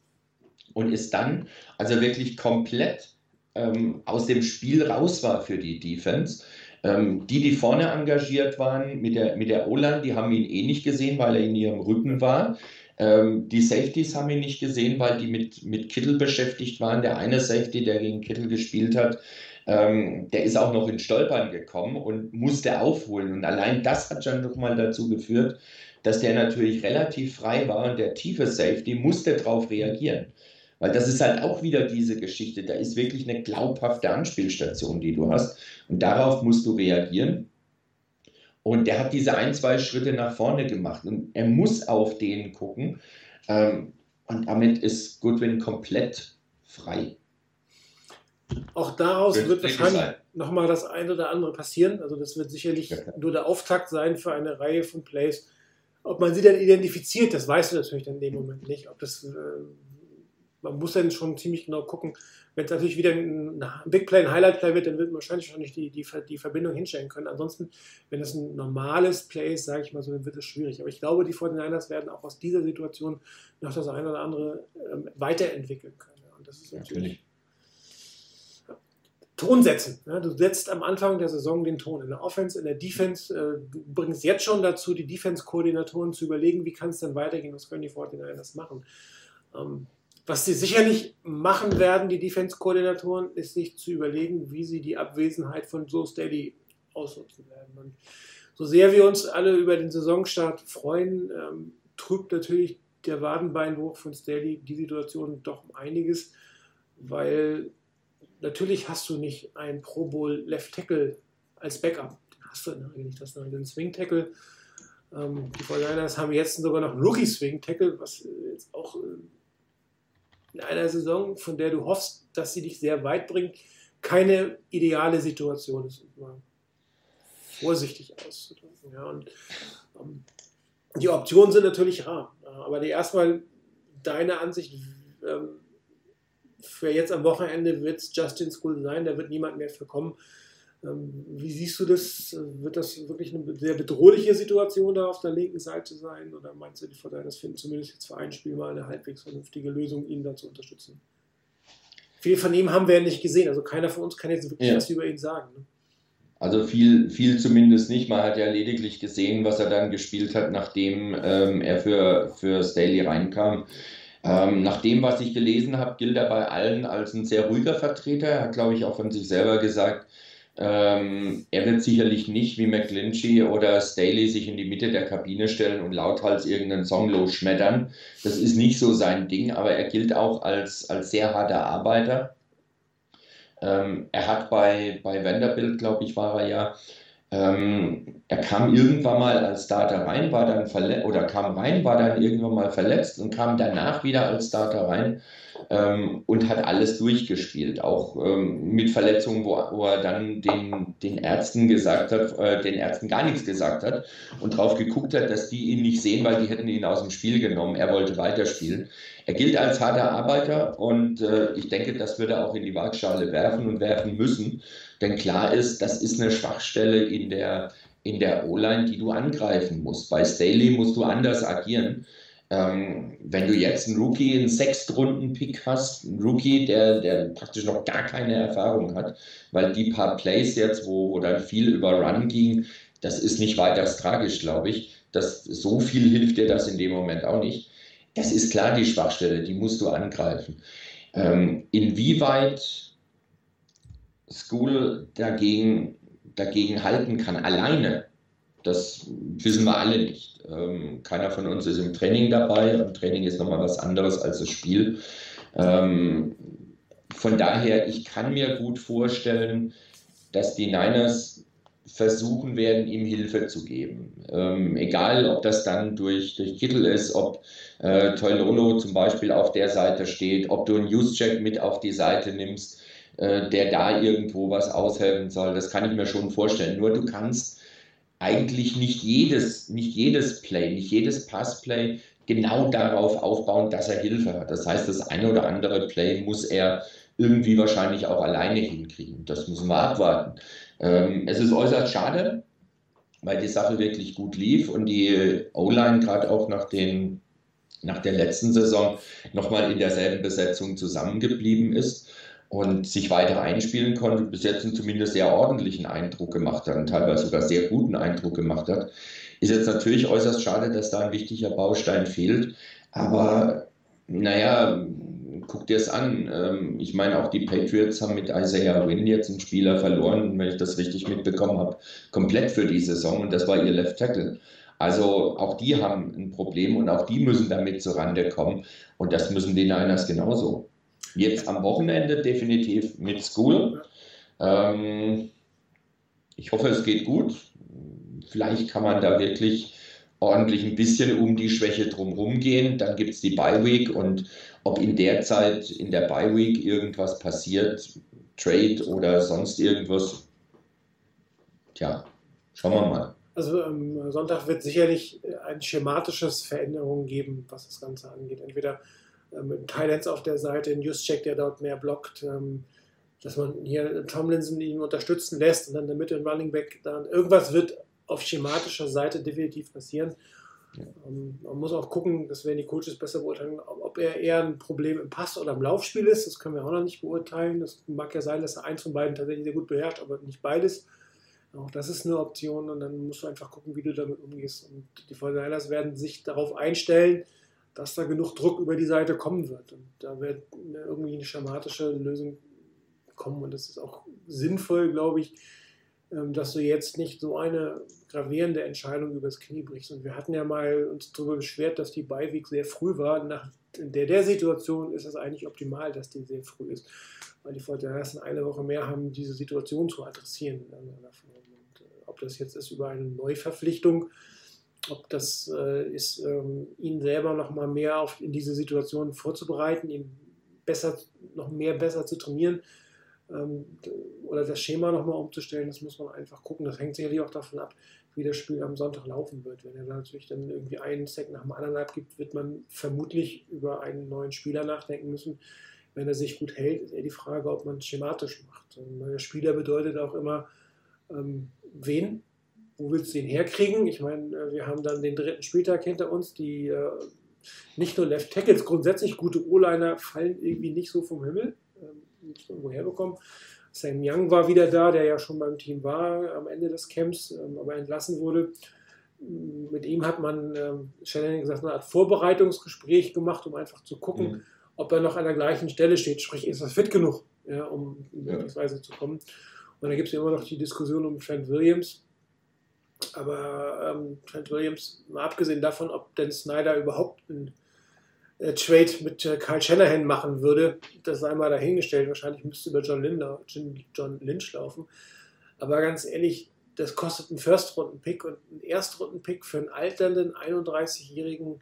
und ist dann, also wirklich komplett ähm, aus dem Spiel raus war für die Defense. Ähm, die, die vorne engagiert waren mit der, mit der O-Line, die haben ihn eh nicht gesehen, weil er in ihrem Rücken war. Ähm, die Safeties haben ihn nicht gesehen, weil die mit, mit Kittel beschäftigt waren. Der eine Safety, der gegen Kittel gespielt hat, ähm, der ist auch noch in Stolpern gekommen und musste aufholen. Und allein das hat schon nochmal dazu geführt, dass der natürlich relativ frei war und der tiefe Safety musste darauf reagieren. Weil das ist halt auch wieder diese Geschichte. Da ist wirklich eine glaubhafte Anspielstation, die du hast. Und darauf musst du reagieren. Und der hat diese ein, zwei Schritte nach vorne gemacht. Und er muss auf den gucken. Ähm, und damit ist Goodwin komplett frei. Auch daraus Wird wird wahrscheinlich nochmal das eine oder andere passieren. Also das wird sicherlich Ja, nur der Auftakt sein für eine Reihe von Plays. Ob man sie dann identifiziert, das weißt du natürlich dann in dem Moment nicht. Ob das, äh, man muss dann schon ziemlich genau gucken. Wenn es natürlich wieder ein, Big Play, ein Highlight Play wird, dann wird man wahrscheinlich schon nicht die, die, die Verbindung hinstellen können. Ansonsten, wenn es ein normales Play ist, sage ich mal so, dann wird es schwierig. Aber ich glaube, die 49ers werden auch aus dieser Situation noch das eine oder andere ähm, weiterentwickeln können. Und das ist natürlich Natürlich. Ton setzen. Ja, du setzt am Anfang der Saison den Ton in der Offense, in der Defense. Äh, du bringst jetzt schon dazu, die Defense-Koordinatoren zu überlegen, wie kann es denn weitergehen, was können die 49ers machen. Was sie sicherlich machen werden, die Defense-Koordinatoren, ist sich zu überlegen, wie sie die Abwesenheit von Joe Steady ausnutzen werden. Und so sehr wir uns alle über den Saisonstart freuen, ähm, trübt natürlich der Wadenbeinbruch von Steady die Situation doch um einiges, weil natürlich hast du nicht einen Pro Bowl Left Tackle als Backup. Den hast du nicht. Das ist einen Swing Tackle. Ähm, die 49ers haben jetzt sogar noch einen Rookie Swing Tackle, was äh, jetzt auch äh, in einer Saison, von der du hoffst, dass sie dich sehr weit bringt, keine ideale Situation ist, um mal vorsichtig auszudrücken. Ja, und ähm, die Optionen sind natürlich rar. Aber die erstmal deine Ansicht, ähm, für jetzt am Wochenende wird es Justin School sein, da wird niemand mehr für kommen. Ähm, wie siehst du das? Wird das wirklich eine sehr bedrohliche Situation da auf der linken Seite sein? Oder meinst du, die Fortiners finden zumindest jetzt für ein Spiel mal eine halbwegs vernünftige Lösung, ihn da zu unterstützen? Viel von ihm haben wir ja nicht gesehen. Also keiner von uns kann jetzt wirklich Ja. was über ihn sagen. Ne? Also viel, viel zumindest nicht. Man hat ja lediglich gesehen, was er dann gespielt hat, nachdem ähm, er für, für Staley reinkam. Ähm, nach dem, was ich gelesen habe, gilt er bei allen als ein sehr ruhiger Vertreter. Er hat, glaube ich, auch von sich selber gesagt, ähm, er wird sicherlich nicht wie McGlinchey oder Staley sich in die Mitte der Kabine stellen und lauthals irgendeinen Song losschmettern. Das ist nicht so sein Ding, aber er gilt auch als, als sehr harter Arbeiter. Ähm, er hat bei, bei Vanderbilt, glaube ich, war er ja, ähm, er kam irgendwann mal als Starter rein, war dann verletzt oder kam rein, war dann irgendwann mal verletzt und kam danach wieder als Starter rein ähm, und hat alles durchgespielt, auch ähm, mit Verletzungen, wo, wo er dann den, den Ärzten gesagt hat, äh, den Ärzten gar nichts gesagt hat und drauf geguckt hat, dass die ihn nicht sehen, weil die hätten ihn aus dem Spiel genommen. Er wollte weiterspielen. Er gilt als harter Arbeiter und äh, ich denke, das wird er auch in die Waagschale werfen und werfen müssen. Denn klar ist, das ist eine Schwachstelle in der, in der O-Line, die du angreifen musst. Bei Staley musst du anders agieren. Ähm, wenn du jetzt einen Rookie, einen Sechstrunden-Pick hast, einen Rookie, der, der praktisch noch gar keine Erfahrung hat, weil die paar Plays jetzt, wo, wo dann viel über Run ging, das ist nicht weiter tragisch, glaube ich. Das, so viel hilft dir das in dem Moment auch nicht. Das ist klar die Schwachstelle, die musst du angreifen. Ähm, inwieweit School dagegen, dagegen halten kann, alleine, das wissen wir alle nicht. Ähm, keiner von uns ist im Training dabei und Training ist nochmal was anderes als das Spiel. Ähm, von daher, ich kann mir gut vorstellen, dass die Niners versuchen werden, ihm Hilfe zu geben. Ähm, egal, ob das dann durch, durch Kittel ist, ob äh, Toilolo zum Beispiel auf der Seite steht, ob du einen Use-Check mit auf die Seite nimmst, äh, der da irgendwo was aushelfen soll. Das kann ich mir schon vorstellen. Nur du kannst eigentlich nicht jedes, nicht jedes Play, nicht jedes Passplay genau darauf aufbauen, dass er Hilfe hat. Das heißt, das eine oder andere Play muss er irgendwie wahrscheinlich auch alleine hinkriegen. Das müssen wir abwarten. Ähm, es ist äußerst schade, weil die Sache wirklich gut lief und die O-Line gerade auch nach, den, nach der letzten Saison nochmal in derselben Besetzung zusammengeblieben ist und sich weiter einspielen konnte, bis jetzt einen zumindest sehr ordentlichen Eindruck gemacht hat und teilweise sogar sehr guten Eindruck gemacht hat. Ist jetzt natürlich äußerst schade, dass da ein wichtiger Baustein fehlt, aber naja, guck dir es an. Ähm, ich meine, auch die Patriots haben mit Isaiah Wynn jetzt einen Spieler verloren, wenn ich das richtig mitbekommen habe, komplett für die Saison und das war ihr Left Tackle. Also auch die haben ein Problem und auch die müssen damit zurande kommen und das müssen die Niners genauso. Jetzt am Wochenende definitiv mit School. Ähm, ich hoffe, es geht gut. Vielleicht kann man da wirklich ordentlich ein bisschen um die Schwäche drumherum gehen. Dann gibt es die Bye Week und ob in der Zeit, in der Bye Week irgendwas passiert, Trade oder sonst irgendwas, tja, schauen wir mal. Also am Sonntag wird sicherlich ein schematisches Veränderung geben, was das Ganze angeht. Entweder ähm, mit Thailands auf der Seite, ein Juszczyk, der dort mehr blockt, ähm, dass man hier Tomlinson ihn unterstützen lässt und dann in der Mitte ein Running Back. Dann irgendwas wird auf schematischer Seite definitiv passieren. Ähm, man muss auch gucken, das werden die Coaches besser beurteilen, ob er eher ein Problem im Pass oder im Laufspiel ist. Das können wir auch noch nicht beurteilen. Das mag ja sein, dass er eins von beiden tatsächlich sehr gut beherrscht, aber nicht beides. Auch das ist eine Option und dann musst du einfach gucken, wie du damit umgehst. Und die 49ers werden sich darauf einstellen, dass da genug Druck über die Seite kommen wird. Und da wird irgendwie eine schematische Lösung kommen. Und das ist auch sinnvoll, glaube ich, ähm, dass du jetzt nicht so eine gravierende Entscheidung übers Knie brichst. Und wir hatten ja mal uns darüber beschwert, dass die Beiweg sehr früh war. Nach in der, der Situation ist es eigentlich optimal, dass die sehr früh ist, weil die Fortinanders eine Woche mehr haben, diese Situation zu adressieren. Und, äh, ob das jetzt ist über eine Neuverpflichtung, ob das äh, ist, ähm, ihn selber noch mal mehr auf, in diese Situation vorzubereiten, ihn besser, noch mehr besser zu trainieren ähm, oder das Schema nochmal umzustellen, das muss man einfach gucken. Das hängt sicherlich auch davon ab, wie das Spiel am Sonntag laufen wird. Wenn er natürlich dann irgendwie einen Sack nach dem anderen abgibt, wird man vermutlich über einen neuen Spieler nachdenken müssen. Wenn er sich gut hält, ist eher die Frage, ob man es schematisch macht. Ein neuer Spieler bedeutet auch immer, ähm, wen, wo willst du ihn herkriegen? Ich meine, äh, wir haben dann den dritten Spieltag hinter uns, die äh, nicht nur Left Tackles, grundsätzlich gute O-Liner fallen irgendwie nicht so vom Himmel. Ähm, irgendwo herbekommen. Sam Young war wieder da, der ja schon beim Team war am Ende des Camps, ähm, aber entlassen wurde. Mit ihm hat man, ähm, Shannon gesagt, eine Art Vorbereitungsgespräch gemacht, um einfach zu gucken, mhm. ob er noch an der gleichen Stelle steht. Sprich, ist er fit genug, ja, um möglicherweise ja. zu kommen. Und da gibt es ja immer noch die Diskussion um Trent Williams. Aber ähm, Trent Williams, mal abgesehen davon, ob denn Snyder überhaupt ein äh, Trade mit äh, Kyle Shanahan machen würde, das sei mal dahingestellt. Wahrscheinlich müsste über John, Linder, John Lynch laufen. Aber ganz ehrlich, das kostet einen First-Runden-Pick und einen Erstrunden-Pick für einen alternden 31-jährigen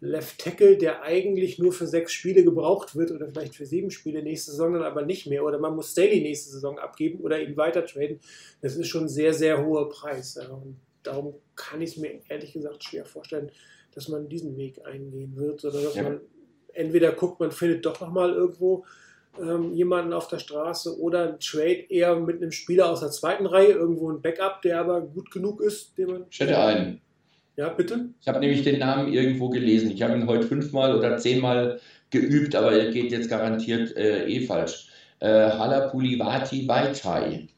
Left Tackle, der eigentlich nur für sechs Spiele gebraucht wird oder vielleicht für sieben Spiele nächste Saison dann aber nicht mehr. Oder man muss Staley nächste Saison abgeben oder ihn weiter traden. Das ist schon ein sehr, sehr hoher Preis. Und darum kann ich es mir ehrlich gesagt schwer vorstellen, dass man diesen Weg eingehen wird, sondern dass ja. man entweder guckt, man findet doch nochmal irgendwo ähm, jemanden auf der Straße oder ein Trade eher mit einem Spieler aus der zweiten Reihe, irgendwo ein Backup, der aber gut genug ist, den man. Ich hätte einen. Ja, bitte? Ich habe nämlich den Namen irgendwo gelesen. Ich habe ihn heute fünfmal oder zehnmal geübt, aber er geht jetzt garantiert äh, eh falsch. Äh, Halapulivati Vaitai.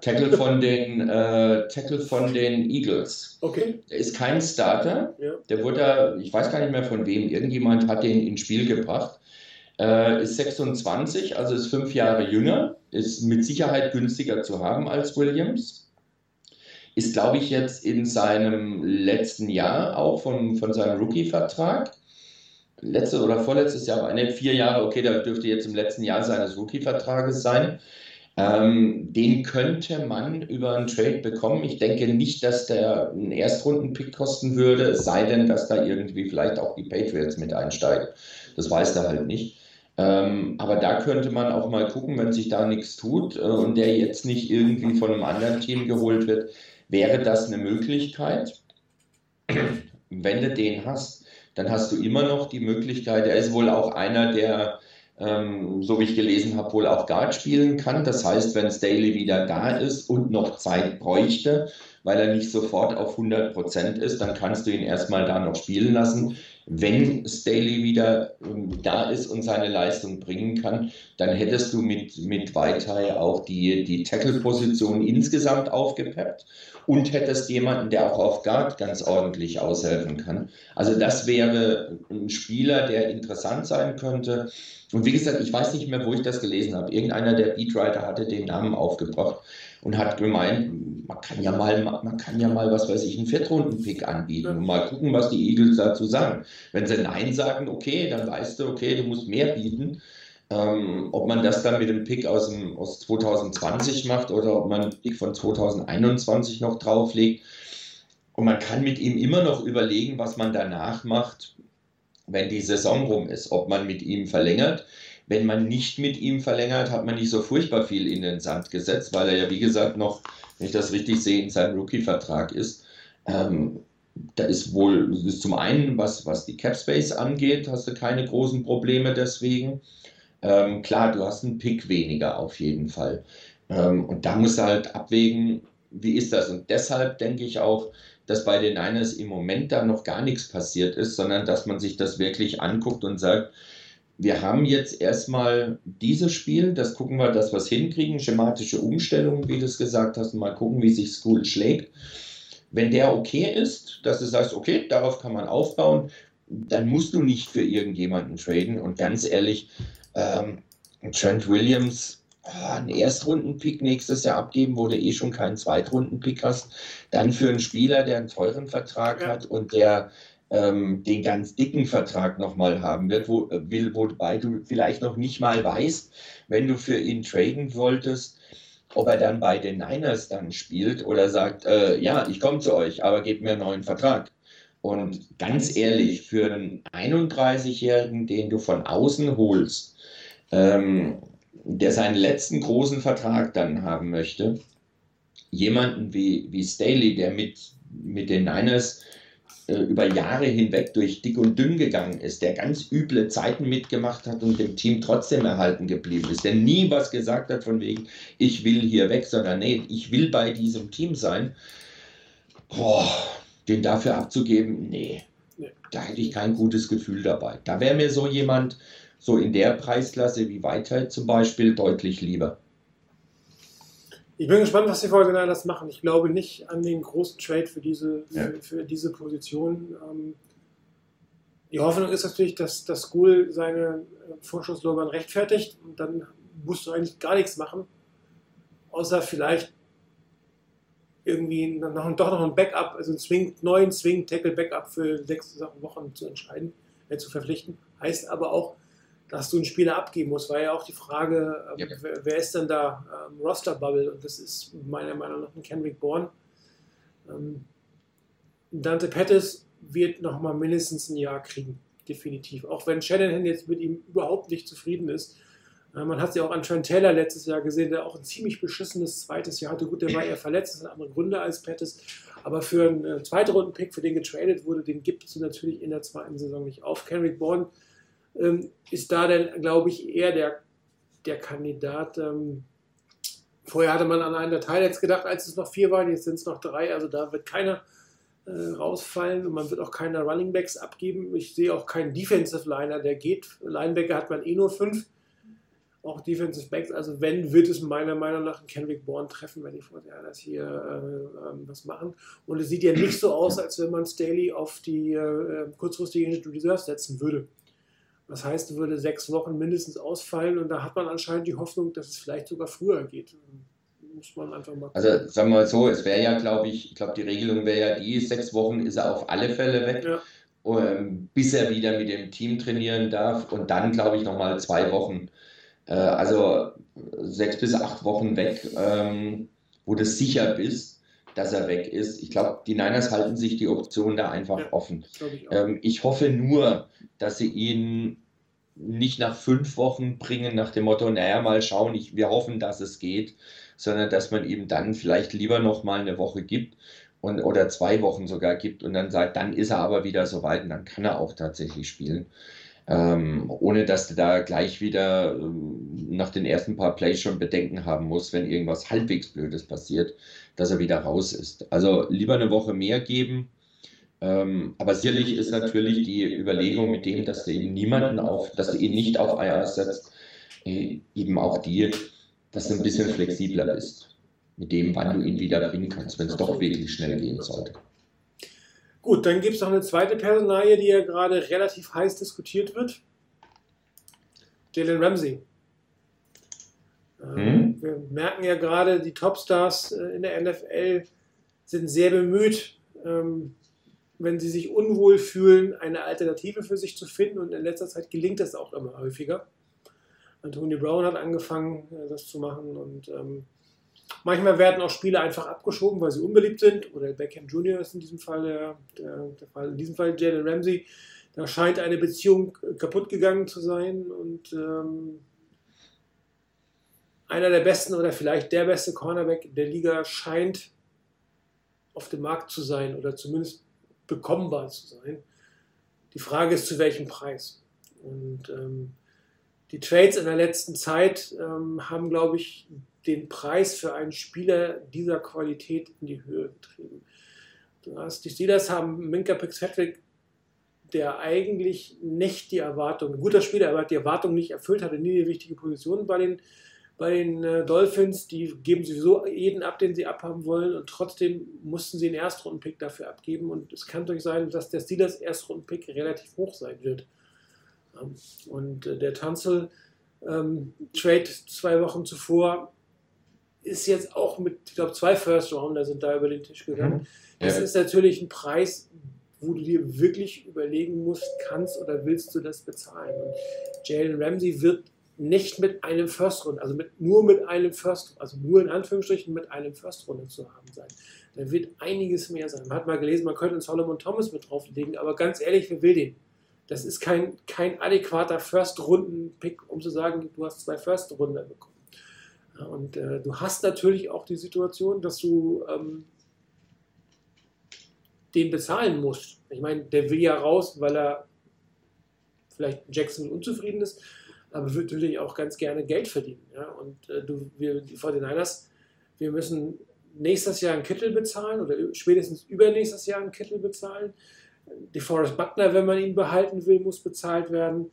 Tackle von den äh, Tackle von den Eagles. Okay. Der ist kein Starter. Ja. Der wurde, ich weiß gar nicht mehr von wem, irgendjemand hat den ins Spiel gebracht. Äh, ist 26, also ist fünf Jahre jünger, ist mit Sicherheit günstiger zu haben als Williams. Ist, glaube ich, jetzt in seinem letzten Jahr auch von, von seinem Rookie-Vertrag. Letzte oder vorletztes Jahr, aber ne, vier Jahre, okay, da dürfte jetzt im letzten Jahr seines Rookie-Vertrages sein. Ähm, den könnte man über einen Trade bekommen. Ich denke nicht, dass der einen Erstrunden-Pick kosten würde, sei denn, dass da irgendwie vielleicht auch die Patriots mit einsteigen. Das weiß er halt nicht. Ähm, aber da könnte man auch mal gucken, wenn sich da nichts tut äh, und der jetzt nicht irgendwie von einem anderen Team geholt wird, wäre das eine Möglichkeit. Wenn du den hast, dann hast du immer noch die Möglichkeit, er ist wohl auch einer der ähm, so wie ich gelesen habe, wohl auch Guard spielen kann. Das heißt, wenn Staley wieder da ist und noch Zeit bräuchte, weil er nicht sofort auf 100% ist, dann kannst du ihn erstmal da noch spielen lassen. Wenn Staley wieder ähm, da ist und seine Leistung bringen kann, dann hättest du mit, mit Weitei auch die, die Tackle-Position insgesamt aufgepeppt und hättest jemanden, der auch auf Guard ganz ordentlich aushelfen kann. Also das wäre ein Spieler, der interessant sein könnte. Und wie gesagt, ich weiß nicht mehr, wo ich das gelesen habe. Irgendeiner der Beatwriter hatte den Namen aufgebracht und hat gemeint, man kann ja mal, man kann ja mal, was weiß ich, einen Viertrunden-Pick anbieten und mal gucken, was die Eagles dazu sagen. Wenn sie Nein sagen, okay, dann weißt du, okay, du musst mehr bieten. Ähm, ob man das dann mit dem Pick aus, dem, aus 2020 macht oder ob man einen Pick von 2021 noch drauflegt. Und man kann mit ihm immer noch überlegen, was man danach macht, wenn die Saison rum ist, ob man mit ihm verlängert. Wenn man nicht mit ihm verlängert, hat man nicht so furchtbar viel in den Sand gesetzt, weil er ja, wie gesagt, noch, wenn ich das richtig sehe, in seinem Rookie-Vertrag ist. Ähm, da ist wohl, ist zum einen, was, was die Cap Space angeht, hast du keine großen Probleme deswegen. Ähm, klar, du hast einen Pick weniger auf jeden Fall. Ähm, und da musst du halt abwägen, wie ist das? Und deshalb denke ich auch, dass bei den Niners im Moment da noch gar nichts passiert ist, sondern dass man sich das wirklich anguckt und sagt, wir haben jetzt erstmal dieses Spiel, das gucken wir, dass wir es hinkriegen, schematische Umstellungen, wie du es gesagt hast, mal gucken, wie sich School schlägt. Wenn der okay ist, dass du sagst, okay, darauf kann man aufbauen, dann musst du nicht für irgendjemanden traden. Und ganz ehrlich, ähm, Trent Williams Ah, einen Erstrundenpick nächstes Jahr abgeben, wo du eh schon keinen Zweitrundenpick hast. Dann für einen Spieler, der einen teuren Vertrag ja. hat und der ähm, den ganz dicken Vertrag nochmal haben wird, wo, äh, will, wobei du vielleicht noch nicht mal weißt, wenn du für ihn traden wolltest, ob er dann bei den Niners dann spielt oder sagt, äh, ja, ich komme zu euch, aber gebt mir einen neuen Vertrag. Und ganz ehrlich, für einen 31-Jährigen, den du von außen holst, ähm, der seinen letzten großen Vertrag dann haben möchte, jemanden wie, wie Staley, der mit, mit den Niners äh, über Jahre hinweg durch dick und dünn gegangen ist, der ganz üble Zeiten mitgemacht hat und dem Team trotzdem erhalten geblieben ist, der nie was gesagt hat von wegen, ich will hier weg, sondern nee, ich will bei diesem Team sein. Boah, den dafür abzugeben, nee, da hätte ich kein gutes Gefühl dabei. Da wäre mir so jemand, so in der Preisklasse wie Weitheit zum Beispiel deutlich lieber. Ich bin gespannt, was die Fortinanders machen. Ich glaube nicht an den großen Trade für diese, ja. für, für, diese Position. Ähm, die Hoffnung ist natürlich, dass das School seine äh, Vorschusslorbeeren rechtfertigt und dann musst du eigentlich gar nichts machen, außer vielleicht irgendwie noch, doch noch ein Backup, also einen Swing, neuen Swing-Tackle-Backup für sechs Wochen zu entscheiden, äh, zu verpflichten. Heißt aber auch, dass du einen Spieler abgeben musst, war ja auch die Frage, ähm, ja. wer, wer, ist denn da ähm, Roster-Bubble? Und das ist meiner Meinung nach ein Kendrick Bourne. Ähm, Dante Pettis wird noch mal mindestens ein Jahr kriegen, definitiv. Auch wenn Shanahan jetzt mit ihm überhaupt nicht zufrieden ist. Äh, man hat es ja auch an Trent Taylor letztes Jahr gesehen, der auch ein ziemlich beschissenes zweites Jahr hatte. Gut, der war eher verletzt, das sind andere Gründe als Pettis. Aber für einen äh, zweiten Runden-Pick, für den getradet wurde, den gibt es natürlich in der zweiten Saison nicht auf. Kendrick Bourne ähm, ist da dann, glaube ich, eher der, der Kandidat. Ähm, vorher hatte man an einen Datei jetzt gedacht, als es noch vier waren, jetzt sind es noch drei, also da wird keiner äh, rausfallen und man wird auch keine Running Backs abgeben. Ich sehe auch keinen Defensive Liner, der geht. Linebacker hat man eh nur fünf. Auch Defensive Backs, also wenn, wird es meiner Meinung nach ein Kendrick Bourne treffen, wenn die Vorteile hier äh, ähm, was machen. Und es sieht ja nicht so aus, als wenn man Staley auf die äh, kurzfristige Injury Reserve setzen würde. Das heißt, würde sechs Wochen mindestens ausfallen und da hat man anscheinend die Hoffnung, dass es vielleicht sogar früher geht. Muss man einfach mal. Also sagen wir mal so, es wäre ja, glaube ich, ich glaube, die Regelung wäre ja die, sechs Wochen ist er auf alle Fälle weg. Ja. Ähm, bis er wieder mit dem Team trainieren darf und dann, glaube ich, nochmal zwei Wochen, äh, also sechs bis acht Wochen weg, ähm, wo du sicher bist, dass er weg ist. Ich glaube, die Niners halten sich die Option da einfach ja, offen. Ich, ähm, ich, hoffe nur, dass sie ihn nicht nach fünf Wochen bringen, nach dem Motto, naja, mal schauen, ich, wir hoffen, dass es geht, sondern dass man ihm dann vielleicht lieber noch mal eine Woche gibt und, oder zwei Wochen sogar gibt und dann sagt, dann ist er aber wieder so weit und dann kann er auch tatsächlich spielen. Ähm, ohne dass du da gleich wieder ähm, nach den ersten paar Plays schon Bedenken haben musst, wenn irgendwas halbwegs Blödes passiert, dass er wieder raus ist. Also lieber eine Woche mehr geben. Ähm, aber sicherlich ist natürlich die Überlegung mit dem, dass du eben niemanden auf, dass du ihn nicht auf IR setzt, äh, eben auch die, dass du ein bisschen flexibler bist mit dem, wann du ihn wieder bringen kannst, wenn es doch wirklich schnell gehen sollte. Gut, dann gibt es noch eine zweite Personalie, die ja gerade relativ heiß diskutiert wird. Jalen Ramsey. Ähm, Hm? Wir merken ja gerade, die Topstars äh, in der NFL sind sehr bemüht, ähm, wenn sie sich unwohl fühlen, eine Alternative für sich zu finden. Und in letzter Zeit gelingt das auch immer häufiger. Anthony Brown hat angefangen, äh, das zu machen. Und ähm, manchmal werden auch Spiele einfach abgeschoben, weil sie unbeliebt sind. Oder Beckham Jr. ist in diesem Fall der, der, der Fall. In diesem Fall Jalen Ramsey. Da scheint eine Beziehung kaputt gegangen zu sein. Und ähm, einer der besten oder vielleicht der beste Cornerback der Liga scheint auf dem Markt zu sein oder zumindest bekommbar zu sein. Die Frage ist, zu welchem Preis. Und ähm, die Trades in der letzten Zeit ähm, haben, glaube ich, den Preis für einen Spieler dieser Qualität in die Höhe getrieben. Du hast, die Steelers haben Minka Fitzpatrick, der eigentlich nicht die Erwartung, ein guter Spieler, aber die Erwartung nicht erfüllt hatte, nie eine wichtige Position bei den, bei den äh, Dolphins. Die geben sowieso jeden ab, den sie abhaben wollen und trotzdem mussten sie einen Erstrundenpick dafür abgeben und es kann durchaus sein, dass der Steelers Erstrundenpick relativ hoch sein wird. Ähm, Und äh, der Tanzel ähm, zwei Wochen zuvor ist jetzt auch mit, ich glaube, zwei First Rounder sind da über den Tisch gegangen. Das Ja. ist natürlich ein Preis, wo du dir wirklich überlegen musst, kannst oder willst du das bezahlen. Und Jalen Ramsey wird nicht mit einem First Runde, also mit, nur mit einem First, also nur in Anführungsstrichen mit einem First Runde zu haben sein. Da wird einiges mehr sein. Man hat mal gelesen, man könnte einen Solomon Thomas mit drauflegen, aber ganz ehrlich, wer will den? Das ist kein, kein adäquater First-Runden-Pick, um zu sagen, du hast zwei First-Runden bekommen. Und äh, du hast natürlich auch die Situation, dass du ähm, den bezahlen musst. Ich meine, der will ja raus, weil er vielleicht Jackson unzufrieden ist, aber wird natürlich auch ganz gerne Geld verdienen. Ja? Und äh, du, wir, die 49ers, wir müssen nächstes Jahr einen Kittel bezahlen oder spätestens übernächstes Jahr einen Kittel bezahlen. Die Forrest Buckner, wenn man ihn behalten will, muss bezahlt werden.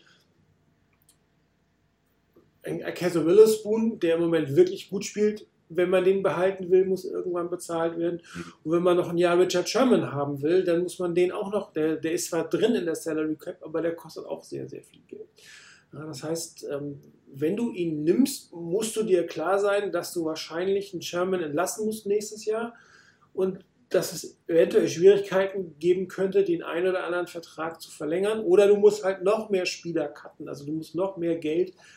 Ein Akeso Witherspoon, der im Moment wirklich gut spielt, wenn man den behalten will, muss irgendwann bezahlt werden. Und wenn man noch ein Jahr Richard Sherman haben will, dann muss man den auch noch, der, der ist zwar drin in der Salary Cap, aber der kostet auch sehr, sehr viel Geld. Ja, das heißt, ähm, wenn du ihn nimmst, musst du dir klar sein, dass du wahrscheinlich einen Sherman entlassen musst nächstes Jahr und dass es eventuell Schwierigkeiten geben könnte, den einen oder anderen Vertrag zu verlängern. Oder du musst halt noch mehr Spieler cutten, also du musst noch mehr Geld äh,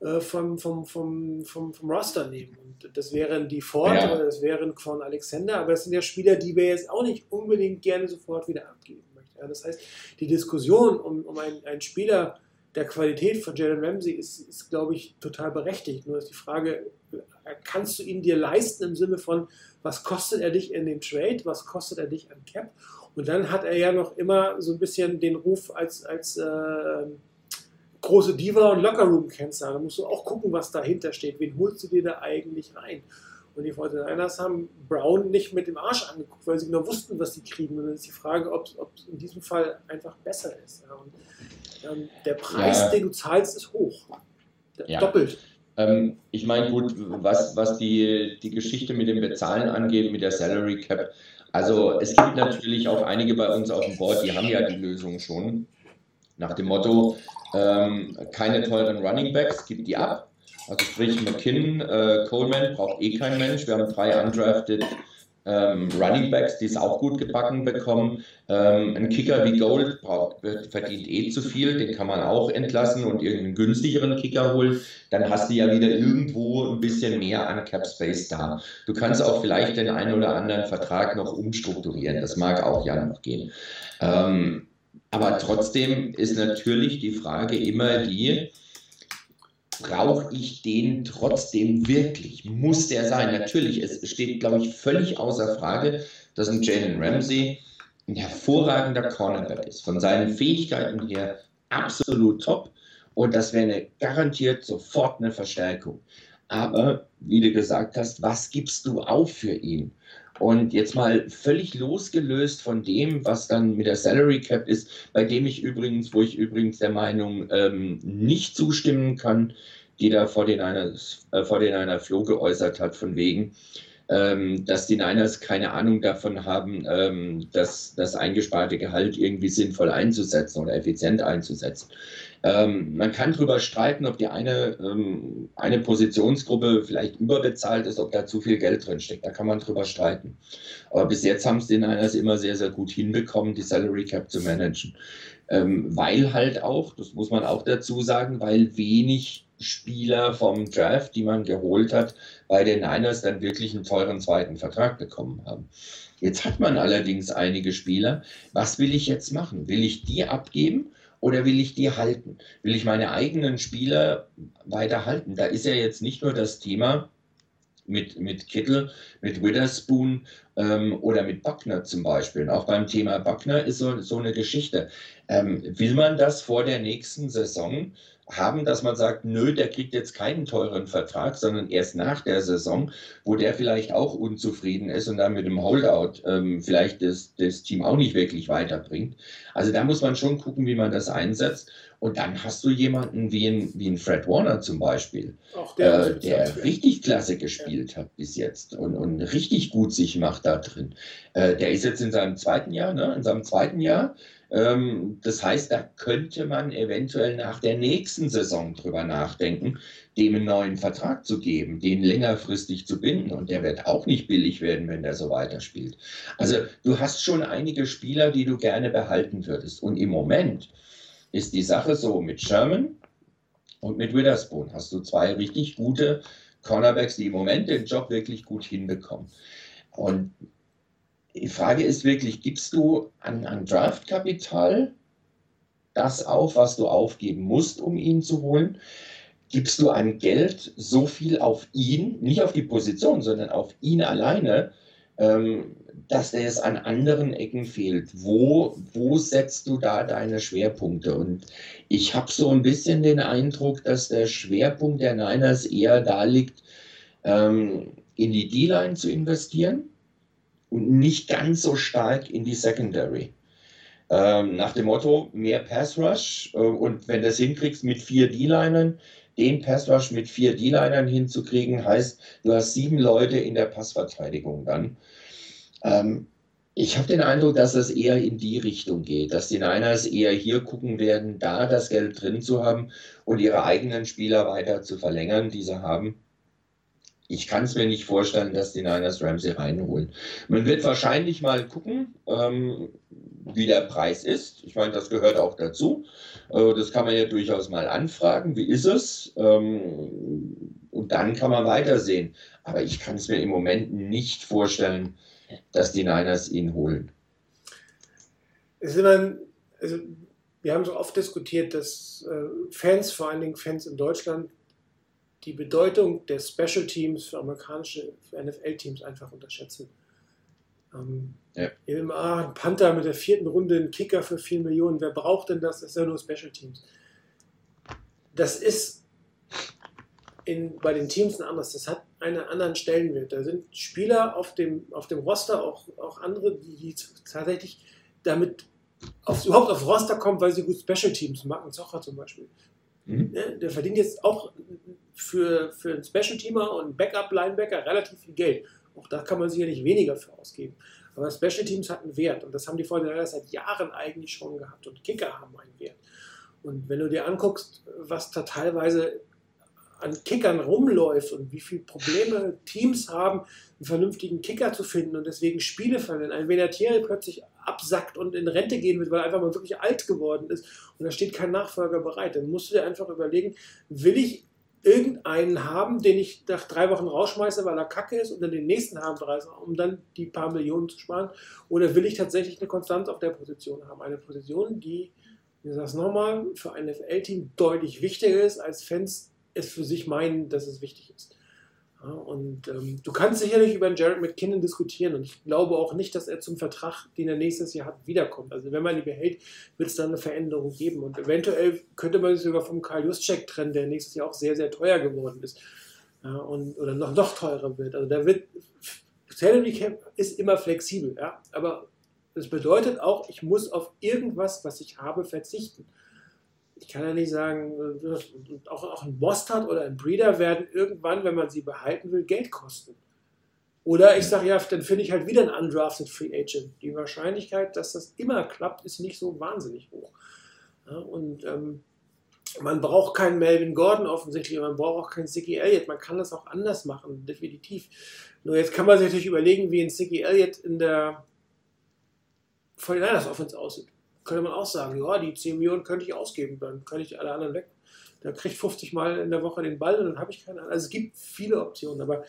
vom, vom, vom, vom, vom Roster nehmen. Und das wären die Ford Ja. oder das wären Quan Alexander, aber das sind ja Spieler, die wir jetzt auch nicht unbedingt gerne sofort wieder abgeben möchten. Ja, das heißt, die Diskussion um, um einen, einen Spieler der Qualität von Jalen Ramsey ist, ist glaube ich, total berechtigt. Nur ist die Frage, kannst du ihn dir leisten im Sinne von, was kostet er dich in dem Trade, was kostet er dich an Cap? Und dann hat er ja noch immer so ein bisschen den Ruf als, als äh, große Diva und Lockerroom-Cancer. Da musst du auch gucken, was dahinter steht. Wen holst du dir da eigentlich rein? Und die 49ers haben Brown nicht mit dem Arsch angeguckt, weil sie genau wussten, was sie kriegen. Und dann ist die Frage, ob es in diesem Fall einfach besser ist. Ja, und, ähm, der Preis, Ja. den du zahlst, ist hoch. Ja. Doppelt. Ähm, ich meine, gut, was, was die, die Geschichte mit dem Bezahlen angeht, mit der Salary Cap, also es gibt natürlich auch einige bei uns auf dem Board, die haben ja die Lösung schon. Nach dem Motto, ähm, keine teuren Running Backs, gib die ab. Also sprich McKinnon, äh, Coleman braucht eh kein Mensch. Wir haben drei undrafted ähm, Running Backs, die es auch gut gebacken bekommen. Ähm, ein Kicker wie Gold braucht, verdient eh zu viel, den kann man auch entlassen und irgendeinen günstigeren Kicker holen. Dann hast du ja wieder irgendwo ein bisschen mehr an Cap Space da. Du kannst auch vielleicht den einen oder anderen Vertrag noch umstrukturieren. Das mag auch ja noch gehen. Ähm, aber trotzdem ist natürlich die Frage immer die, brauche ich den trotzdem wirklich? Muss der sein? Natürlich, es steht, glaube ich, völlig außer Frage, dass ein Jalen Ramsey ein hervorragender Cornerback ist. Von seinen Fähigkeiten her absolut top und das wäre garantiert sofort eine Verstärkung. Aber wie du gesagt hast, was gibst du auf für ihn? Und jetzt mal völlig losgelöst von dem, was dann mit der Salary Cap ist, bei dem ich übrigens, wo ich übrigens der Meinung ähm, nicht zustimmen kann, die da vor den einer, äh, vor den einer Flo geäußert hat, von wegen, ähm, dass die Niners keine Ahnung davon haben, ähm, dass das eingesparte Gehalt irgendwie sinnvoll einzusetzen oder effizient einzusetzen. Ähm, man kann darüber streiten, ob die eine, ähm, eine Positionsgruppe vielleicht überbezahlt ist, ob da zu viel Geld drin steckt. Da kann man drüber streiten. Aber bis jetzt haben es die Niners immer sehr, sehr gut hinbekommen, die Salary Cap zu managen. Ähm, weil halt auch, das muss man auch dazu sagen, weil wenig Spieler vom Draft, die man geholt hat, bei den Niners dann wirklich einen teuren zweiten Vertrag bekommen haben. Jetzt hat man allerdings einige Spieler. Was will ich jetzt machen? Will ich die abgeben oder will ich die halten? Will ich meine eigenen Spieler weiter halten? Da ist ja jetzt nicht nur das Thema mit, mit Kittel, mit Witherspoon ähm, oder mit Buckner zum Beispiel. Und auch beim Thema Buckner ist so, so eine Geschichte. Ähm, will man das vor der nächsten Saison haben, dass man sagt, nö, der kriegt jetzt keinen teuren Vertrag, sondern erst nach der Saison, wo der vielleicht auch unzufrieden ist und dann mit dem Holdout ähm, vielleicht das, das Team auch nicht wirklich weiterbringt. Also da muss man schon gucken, wie man das einsetzt. Und dann hast du jemanden wie ein, wie ein Fred Warner zum Beispiel, der, äh, der richtig klasse gespielt ja. hat bis jetzt und, und richtig gut sich macht da drin. Äh, der ist jetzt in seinem zweiten Jahr, ne? in seinem zweiten Jahr das heißt, da könnte man eventuell nach der nächsten Saison drüber nachdenken, dem einen neuen Vertrag zu geben, den längerfristig zu binden. Und der wird auch nicht billig werden, wenn der so weiterspielt. Also du hast schon einige Spieler, die du gerne behalten würdest. Und im Moment ist die Sache so mit Sherman und mit Witherspoon hast du zwei richtig gute Cornerbacks, die im Moment den Job wirklich gut hinbekommen. Und die Frage ist wirklich, gibst du an, an Draftkapital das auf, was du aufgeben musst, um ihn zu holen? Gibst du an Geld so viel auf ihn, nicht auf die Position, sondern auf ihn alleine, ähm, dass der es an anderen Ecken fehlt? Wo, wo setzt du da deine Schwerpunkte? Und ich habe so ein bisschen den Eindruck, dass der Schwerpunkt der Niners eher da liegt, ähm, in die D-Line zu investieren und nicht ganz so stark in die Secondary. Ähm, nach dem Motto, mehr Pass Rush äh, und wenn du das hinkriegst mit vier D-Linern, den Pass Rush mit vier D-Linern hinzukriegen, heißt, du hast sieben Leute in der Passverteidigung dann. Ähm, ich habe den Eindruck, dass es eher in die Richtung geht, dass die Niners eher hier gucken werden, da das Geld drin zu haben und ihre eigenen Spieler weiter zu verlängern, die sie haben ich kann es mir nicht vorstellen, dass die Niners Ramsey reinholen. Man wird wahrscheinlich mal gucken, ähm, wie der Preis ist. Ich meine, das gehört auch dazu. Äh, das kann man ja durchaus mal anfragen. Wie ist es? Ähm, und dann kann man weitersehen. Aber ich kann es mir im Moment nicht vorstellen, dass die Niners ihn holen. Es ist immer, also wir haben so oft diskutiert, dass äh, Fans, vor allen Dingen Fans in Deutschland, die Bedeutung der Special Teams für amerikanische NFL-Teams einfach unterschätzen. Ähm, ja. Immer ein Panther mit der vierten Runde, ein Kicker für 4 Millionen. Wer braucht denn das? Das ist ja nur Special Teams. Das ist in, bei den Teams anders. Das hat einen anderen Stellenwert. Da sind Spieler auf dem, auf dem Roster, auch, auch andere, die, die tatsächlich damit auf, überhaupt auf Roster kommen, weil sie gut Special Teams machen. Zocher zum Beispiel. Mhm. Der verdient jetzt auch für, für einen Special-Teamer und einen Backup-Linebacker relativ viel Geld. Auch da kann man sicherlich weniger für ausgeben. Aber Special Teams hatten Wert und das haben die Vorteile seit Jahren eigentlich schon gehabt und Kicker haben einen Wert. Und wenn du dir anguckst, was da teilweise an Kickern rumläuft und wie viele Probleme Teams haben, einen vernünftigen Kicker zu finden und deswegen Spiele verlieren. Ein Venatieri plötzlich absackt und in Rente gehen wird, weil er einfach mal wirklich alt geworden ist und da steht kein Nachfolger bereit. Dann musst du dir einfach überlegen, will ich irgendeinen haben, den ich nach drei Wochen rausschmeiße, weil er kacke ist und dann den nächsten haben, um dann die paar Millionen zu sparen? Oder will ich tatsächlich eine Konstanz auf der Position haben? Eine Position, die, ich sage es nochmal, für ein NFL-Team deutlich wichtiger ist, als Fans es für sich meinen, dass es wichtig ist. Und ähm, du kannst sicherlich über Jared McKinnon diskutieren und ich glaube auch nicht, dass er zum Vertrag, den er nächstes Jahr hat, wiederkommt. Also wenn man ihn behält, wird es da eine Veränderung geben und eventuell könnte man sich sogar vom Karl Juszczyk trennen, der nächstes Jahr auch sehr, sehr teuer geworden ist ja, und, oder noch, noch teurer wird. Also da wird, Salary Cap ist immer flexibel, ja, aber das bedeutet auch, ich muss auf irgendwas, was ich habe, verzichten ich kann ja nicht sagen, äh, auch, auch ein Mostard oder ein Breeder werden irgendwann, wenn man sie behalten will, Geld kosten. Oder ich sage ja, dann finde ich halt wieder einen undrafted Free Agent. Die Wahrscheinlichkeit, dass das immer klappt, ist nicht so wahnsinnig hoch. Ja, und ähm, man braucht keinen Melvin Gordon offensichtlich, man braucht auch keinen Sicky Elliott. Man kann das auch anders machen, definitiv. Nur jetzt kann man sich natürlich überlegen, wie ein Sicky Elliott in der 49ers Offense aussieht könnte man auch sagen, ja, die 10 Millionen könnte ich ausgeben, dann könnte ich alle anderen weg. Der kriegt 50 Mal in der Woche den Ball und dann habe ich keine Also es gibt viele Optionen, aber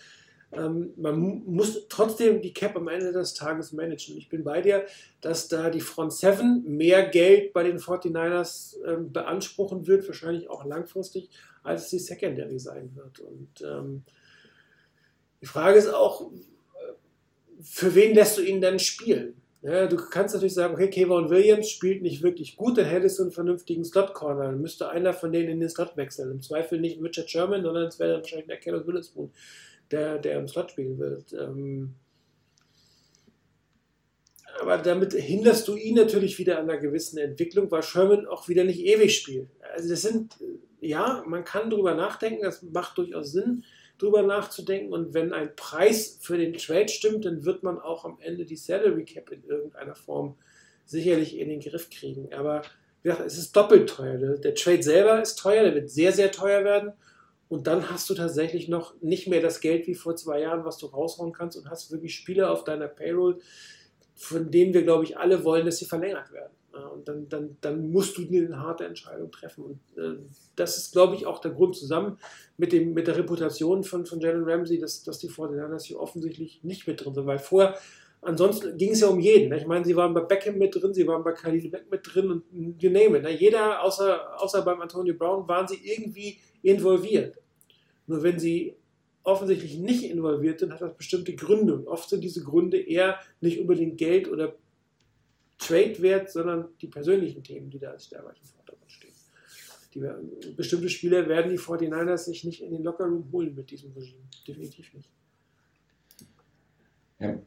ähm, man muss trotzdem die Cap am Ende des Tages managen. Ich bin bei dir, dass da die Front 7 mehr Geld bei den 49ers ähm, beanspruchen wird, wahrscheinlich auch langfristig, als die Secondary sein wird. Und ähm, die Frage ist auch, für wen lässt du ihn dann spielen? Ja, du kannst natürlich sagen, okay, Kevon Williams spielt nicht wirklich gut, dann hättest du einen vernünftigen Slot-Corner. Dann müsste einer von denen in den Slot wechseln. Im Zweifel nicht Richard Sherman, sondern es wäre dann wahrscheinlich der Keller Witherspoon, der, der im Slot spielen wird. Ähm aber damit hinderst du ihn natürlich wieder an einer gewissen Entwicklung, weil Sherman auch wieder nicht ewig spielt. Also das sind, ja, man kann drüber nachdenken, das macht durchaus Sinn drüber nachzudenken. Und wenn ein Preis für den Trade stimmt, dann wird man auch am Ende die Salary Cap in irgendeiner Form sicherlich in den Griff kriegen. Aber wie gesagt, es ist doppelt teuer. Der Trade selber ist teuer, der wird sehr, sehr teuer werden. Und dann hast du tatsächlich noch nicht mehr das Geld wie vor zwei Jahren, was du raushauen kannst und hast wirklich Spieler auf deiner Payroll, von denen wir, glaube ich, alle wollen, dass sie verlängert werden. Und dann, dann, dann musst du eine harte Entscheidung treffen. Und äh, das ist, glaube ich, auch der Grund zusammen mit, dem, mit der Reputation von, von Jalen Ramsey, dass, dass die 49ers hier offensichtlich nicht mit drin sind. Weil vorher, ansonsten ging es ja um jeden. Ich meine, sie waren bei Beckham mit drin, sie waren bei Khalil Beck mit drin und you name it. Ne? Jeder, außer, außer beim Antonio Brown, waren sie irgendwie involviert. Nur wenn sie offensichtlich nicht involviert sind, hat das bestimmte Gründe. Und oft sind diese Gründe eher nicht unbedingt Geld oder Trade-Wert, sondern die persönlichen Themen, die da als stärker im Vordergrund stehen. Die, bestimmte Spieler werden die 49ers sich nicht in den Lockerroom holen mit diesem Regime. Definitiv nicht. Ja.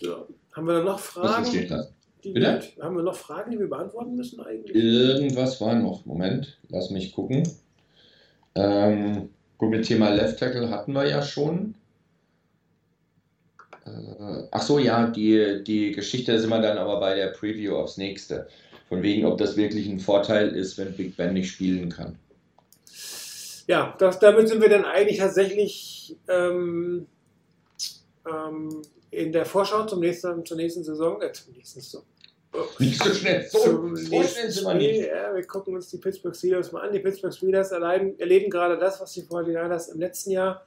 So. Haben wir da noch Fragen? Die wir, haben wir noch Fragen, die wir beantworten müssen eigentlich? Irgendwas war noch. Moment, lass mich gucken. Ähm, gut, mit Thema Left Tackle hatten wir ja schon. Äh, ach so, ja, die, die Geschichte sind wir dann aber bei der Preview aufs nächste. Von wegen, ob das wirklich ein Vorteil ist, wenn Big Ben nicht spielen kann. Ja, das, damit sind wir dann eigentlich tatsächlich ähm, ähm, in der Vorschau zum nächsten, zur nächsten Saison. Äh, zum nächsten Saison. Nicht so schnell, so, so schnell sind wir nicht. Ja, wir gucken uns die Pittsburgh Steelers mal an. Die Pittsburgh Steelers erleben, erleben gerade das, was die 49ers im letzten Jahr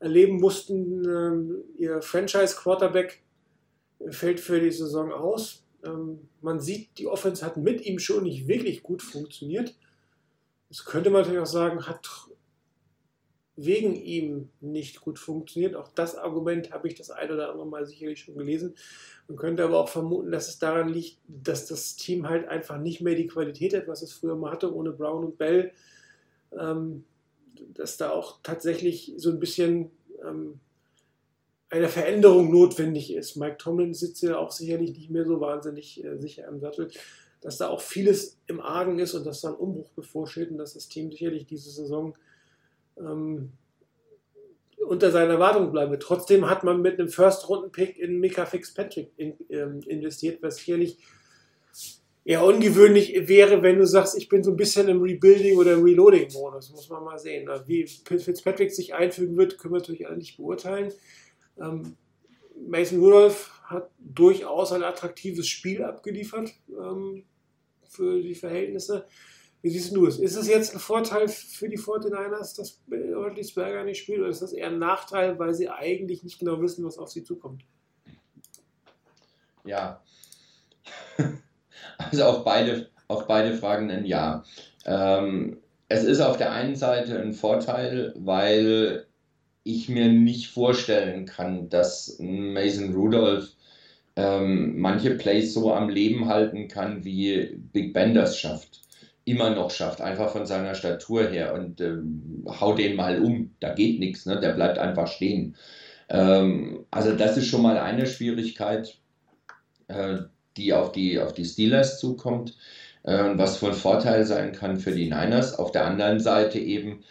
erleben mussten. Ähm, ihr Franchise-Quarterback fällt für die Saison aus. Ähm, man sieht, die Offense hat mit ihm schon nicht wirklich gut funktioniert. Das könnte man natürlich auch sagen, hat wegen ihm nicht gut funktioniert. Auch das Argument habe ich das ein oder andere Mal sicherlich schon gelesen. Man könnte aber auch vermuten, dass es daran liegt, dass das Team halt einfach nicht mehr die Qualität hat, was es früher mal hatte, ohne Brown und Bell. Ähm, dass da auch tatsächlich so ein bisschen ähm, eine Veränderung notwendig ist. Mike Tomlin sitzt ja auch sicherlich nicht mehr so wahnsinnig äh, sicher im Sattel, dass da auch vieles im Argen ist und dass da ein Umbruch bevorsteht und dass das Team sicherlich diese Saison ähm, unter seiner Erwartung bleiben wird. Trotzdem hat man mit einem First-Runden-Pick in Mika Fitzpatrick in, ähm, investiert, was sicherlich eher ungewöhnlich wäre, wenn du sagst, ich bin so ein bisschen im Rebuilding- oder Reloading-Modus. Muss man mal sehen. Wie Fitzpatrick sich einfügen wird, können wir natürlich alle nicht beurteilen. Ähm, Mason Rudolph hat durchaus ein attraktives Spiel abgeliefert ähm, für die Verhältnisse. Wie siehst du es? Ist es jetzt ein Vorteil für die 49ers, dass Berger nicht spielt, oder ist das eher ein Nachteil, weil sie eigentlich nicht genau wissen, was auf sie zukommt? Ja. Also auf beide, auf beide Fragen ein Ja. Ähm, es ist auf der einen Seite ein Vorteil, weil ich mir nicht vorstellen kann, dass Mason Rudolph ähm, manche Plays so am Leben halten kann, wie Big Ben das schafft. Immer noch schafft, einfach von seiner Statur her. Und ähm, hau den mal um, da geht nichts, ne? der bleibt einfach stehen. Ähm, also, das ist schon mal eine Schwierigkeit, äh, die auf die, auf die Steelers zukommt äh, was von Vorteil sein kann für die Niners. Auf der anderen Seite eben,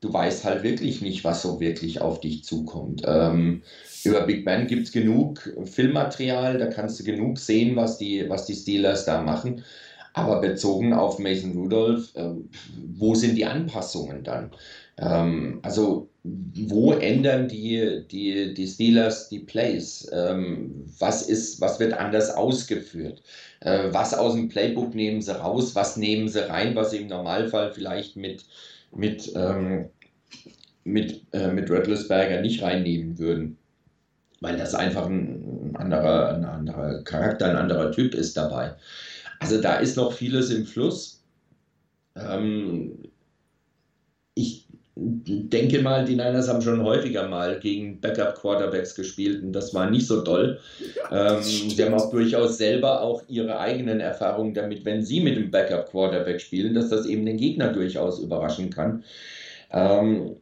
du weißt halt wirklich nicht, was so wirklich auf dich zukommt. Ähm, über Big Ben gibt es genug Filmmaterial, da kannst du genug sehen, was die, was die Steelers da machen. Aber bezogen auf Mason Rudolph, äh, wo sind die Anpassungen dann? Ähm, also wo ändern die, die, die Steelers die Plays? Ähm, was, ist, was wird anders ausgeführt? Äh, was aus dem Playbook nehmen sie raus? Was nehmen sie rein, was sie im Normalfall vielleicht mit, mit, ähm, mit, äh, mit Rattlesberger nicht reinnehmen würden? Weil das einfach ein anderer, ein anderer Charakter, ein anderer Typ ist dabei. Also da ist noch vieles im Fluss. Ähm, denke mal, die Niners haben schon häufiger mal gegen Backup-Quarterbacks gespielt und das war nicht so toll. Ja, ähm, sie haben auch durchaus selber auch ihre eigenen Erfahrungen damit, wenn sie mit dem Backup-Quarterback spielen, dass das eben den Gegner durchaus überraschen kann. Ähm,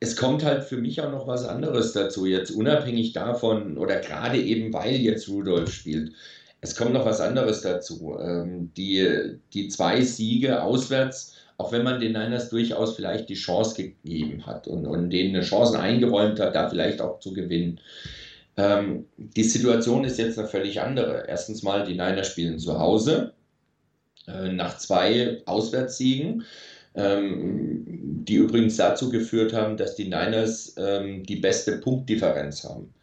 es kommt halt für mich auch noch was anderes dazu, jetzt unabhängig davon oder gerade eben, weil jetzt Rudolph spielt. Es kommt noch was anderes dazu. Ähm, die, die zwei Siege auswärts auch wenn man den Niners durchaus vielleicht die Chance gegeben hat und, und denen eine Chance eingeräumt hat, da vielleicht auch zu gewinnen. Ähm, die Situation ist jetzt eine völlig andere. Erstens mal, die Niners spielen zu Hause äh, nach zwei Auswärtssiegen, ähm, die übrigens dazu geführt haben, dass die Niners ähm, die beste Punktdifferenz haben.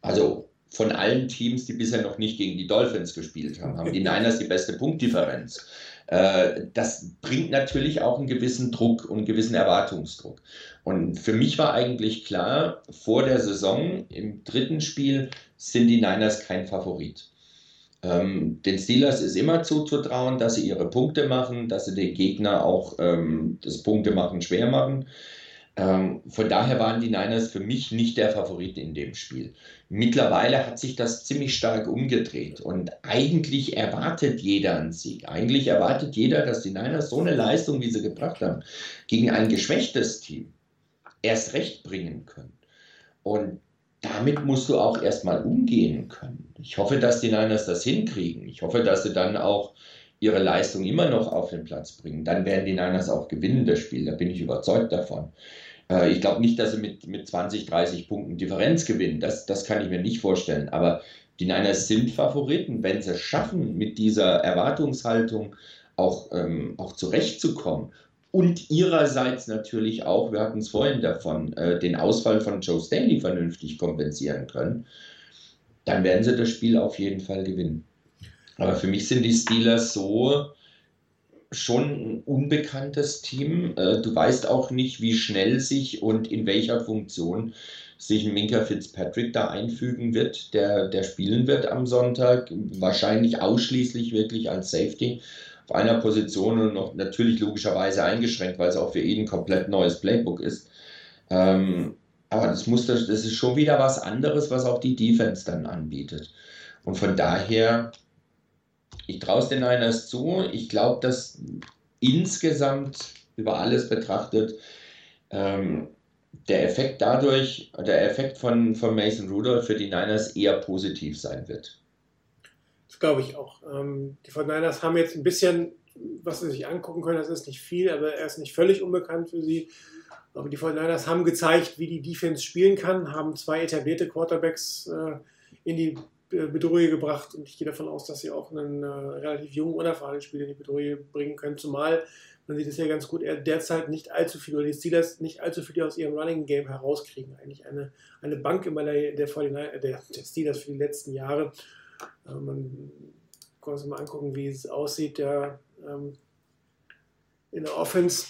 Also von allen Teams, die bisher noch nicht gegen die Dolphins gespielt haben, haben die Niners die beste Punktdifferenz. Äh, das bringt natürlich auch einen gewissen Druck und einen gewissen Erwartungsdruck. Und für mich war eigentlich klar, vor der Saison im dritten Spiel sind die Niners kein Favorit. Ähm, den Steelers ist immer zuzutrauen, dass sie ihre Punkte machen, dass sie den Gegner auch ähm, das Punkte schwer machen. Ähm, von daher waren die Niners für mich nicht der Favorit in dem Spiel. Mittlerweile hat sich das ziemlich stark umgedreht und eigentlich erwartet jeder einen Sieg. Eigentlich erwartet jeder, dass die Niners so eine Leistung, wie sie gebracht haben, gegen ein geschwächtes Team erst recht bringen können. Und damit musst du auch erstmal umgehen können. Ich hoffe, dass die Niners das hinkriegen. Ich hoffe, dass sie dann auch ihre Leistung immer noch auf den Platz bringen. Dann werden die Niners auch gewinnen, das Spiel. Da bin ich überzeugt davon. Äh, ich glaube nicht, dass sie mit, mit 20, 30 Punkten Differenz gewinnen. Das, das kann ich mir nicht vorstellen. Aber die Niners sind Favoriten. Wenn sie es schaffen, mit dieser Erwartungshaltung auch, ähm, auch zurechtzukommen und ihrerseits natürlich auch, wir hatten es vorhin davon, äh, den Ausfall von Joe Stanley vernünftig kompensieren können, dann werden sie das Spiel auf jeden Fall gewinnen. Aber für mich sind die Steelers so, schon ein unbekanntes Team. Äh, du weißt auch nicht, wie schnell sich und in welcher Funktion sich Minka Fitzpatrick da einfügen wird, der, der spielen wird am Sonntag. Wahrscheinlich ausschließlich wirklich als Safety auf einer Position und noch natürlich logischerweise eingeschränkt, weil es auch für ihn ein komplett neues Playbook ist. Ähm, aber das, muss, das ist schon wieder was anderes, was auch die Defense dann anbietet. Und von daher ich traue es den Niners zu. Ich glaube, dass insgesamt über alles betrachtet ähm, der Effekt dadurch, der Effekt von, von Mason Rudolph für die Niners eher positiv sein wird. Das glaube ich auch. Ähm, die von Niners haben jetzt ein bisschen, was sie sich angucken können, das ist nicht viel, aber er ist nicht völlig unbekannt für sie. Aber die 49ers haben gezeigt, wie die Defense spielen kann, haben zwei etablierte Quarterbacks äh, in die Bedrohung gebracht und ich gehe davon aus, dass sie auch einen äh, relativ jungen, unerfahrenen Spieler in die Bedrohung bringen können, zumal man sieht es ja ganz gut, er derzeit nicht allzu viel, oder die Steelers nicht allzu viel aus ihrem Running Game herauskriegen. Eigentlich eine, eine Bank immer der, der, der, der Steelers für die letzten Jahre. Äh, man kann sich mal angucken, wie es aussieht. Der, ähm, in der Offense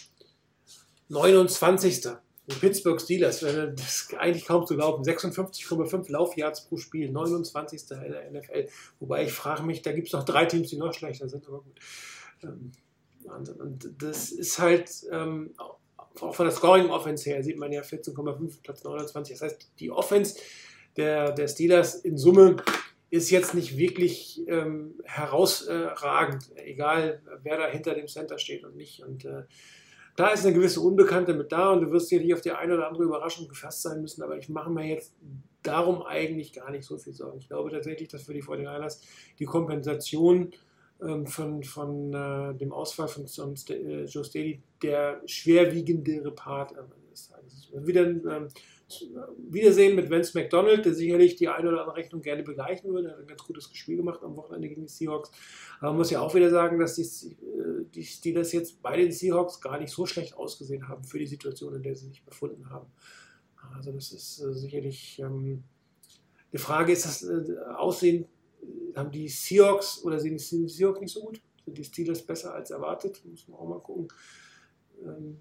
29. Die Pittsburgh Steelers, das ist eigentlich kaum zu glauben, 56,5 Laufyards pro Spiel, 29. in der NFL. Wobei ich frage mich, da gibt es noch drei Teams, die noch schlechter sind, aber gut. Ähm, Wahnsinn. Und das ist halt, ähm, auch von der Scoring-Offense her, sieht man ja 14,5, Platz 29. Das heißt, die Offense der, der Steelers in Summe ist jetzt nicht wirklich ähm, herausragend, egal wer da hinter dem Center steht und nicht. Und äh, da ist eine gewisse Unbekannte mit da und du wirst sicherlich auf die eine oder andere Überraschung gefasst sein müssen, aber ich mache mir jetzt darum eigentlich gar nicht so viel Sorgen. Ich glaube tatsächlich, dass für die 49ers die Kompensation ähm, von, von äh, dem Ausfall von, äh, Joe Staley der schwerwiegendere Part am Ende ist. Wieder ähm, Wiedersehen mit Vince McDonald, der sicherlich die eine oder andere Rechnung gerne begleichen würde. Er hat ein ganz gutes Spiel gemacht am Wochenende gegen die Seahawks. Aber man muss ja auch wieder sagen, dass die, äh, die Steelers jetzt bei den Seahawks gar nicht so schlecht ausgesehen haben für die Situation, in der sie sich befunden haben. Also das ist äh, sicherlich ähm, die Frage, ist das äh, Aussehen, haben die Seahawks oder sind die Seahawks nicht so gut? Sind die Steelers besser als erwartet? Muss man auch mal gucken. Ähm,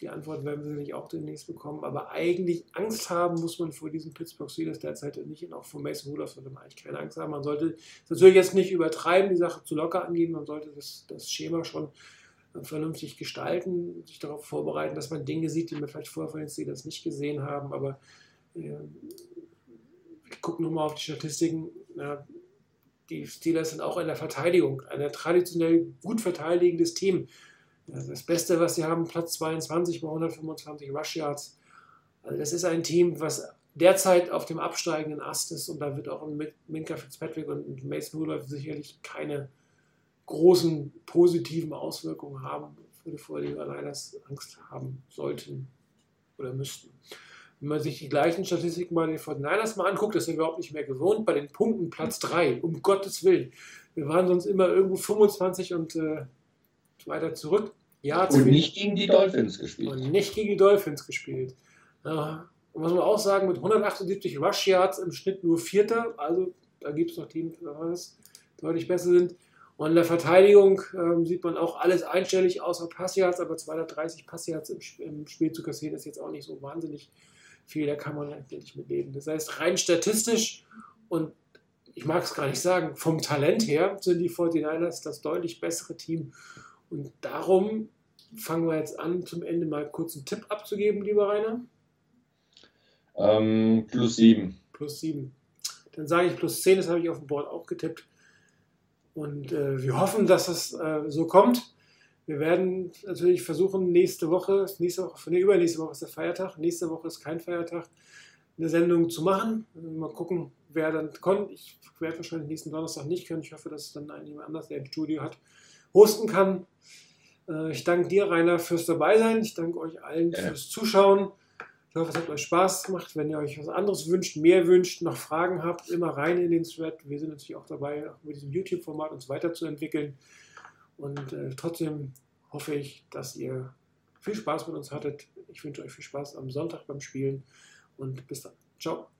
die Antwort werden wir sicherlich auch demnächst bekommen. Aber eigentlich Angst haben muss man vor diesen Pittsburgh Steelers derzeit nicht. Und auch vor Mason Rudolph sollte man eigentlich keine Angst haben. Man sollte natürlich jetzt nicht übertreiben, die Sache zu locker angehen. Man sollte das, das Schema schon vernünftig gestalten, sich darauf vorbereiten, dass man Dinge sieht, die man vielleicht vorher von den Steelers nicht gesehen haben. Aber äh, wir gucken nochmal auf die Statistiken. Ja, die Steelers sind auch in der Verteidigung ein traditionell gut verteidigendes Team. Das Beste, was sie haben, Platz 22 bei 125 Rush Yards. Also das ist ein Team, was derzeit auf dem absteigenden Ast ist und da wird auch Minka Fitzpatrick und Mason Rudolph sicherlich keine großen positiven Auswirkungen haben, vor die Niners Angst haben sollten oder müssten. Wenn man sich die gleichen Statistiken bei den 49ers mal anguckt, das sind wir überhaupt nicht mehr gewohnt, bei den Punkten Platz 3, um Gottes Willen. Wir waren sonst immer irgendwo 25 und äh, weiter zurück. Ja, und nicht gegen die Dolphins gespielt. Und nicht gegen die Dolphins gespielt. Ja, und muss man auch sagen, mit 178 Rush Yards im Schnitt nur Vierter. Also da gibt es noch Teams, die deutlich besser sind. Und in der Verteidigung ähm, sieht man auch alles einstellig, außer Passyards, aber 230 Passyards im, im Spiel zu kassieren ist jetzt auch nicht so wahnsinnig viel. Da kann man eigentlich mit leben. Das heißt, rein statistisch und ich mag es gar nicht sagen, vom Talent her sind die 49ers das deutlich bessere Team. Und darum fangen wir jetzt an, zum Ende mal kurz einen Tipp abzugeben, lieber Rainer. Ähm, plus 7. Plus 7. Dann sage ich plus 10, das habe ich auf dem Board auch getippt. Und äh, wir hoffen, dass es äh, so kommt. Wir werden natürlich versuchen, nächste Woche, nächste Woche, nee, übernächste Woche ist der Feiertag, nächste Woche ist kein Feiertag, eine Sendung zu machen. Mal gucken, wer dann kommt. Ich werde wahrscheinlich nächsten Donnerstag nicht können. Ich hoffe, dass dann jemand anders, der ein Studio hat, hosten kann. Äh, ich danke dir, Rainer, fürs Dabeisein. Ich danke euch allen ja. fürs Zuschauen. Ich hoffe, es hat euch Spaß gemacht. Wenn ihr euch was anderes wünscht, mehr wünscht, noch Fragen habt, immer rein in den Thread. Wir sind natürlich auch dabei, mit diesem YouTube-Format uns weiterzuentwickeln. Und äh, trotzdem hoffe ich, dass ihr viel Spaß mit uns hattet. Ich wünsche euch viel Spaß am Sonntag beim Spielen und bis dann. Ciao.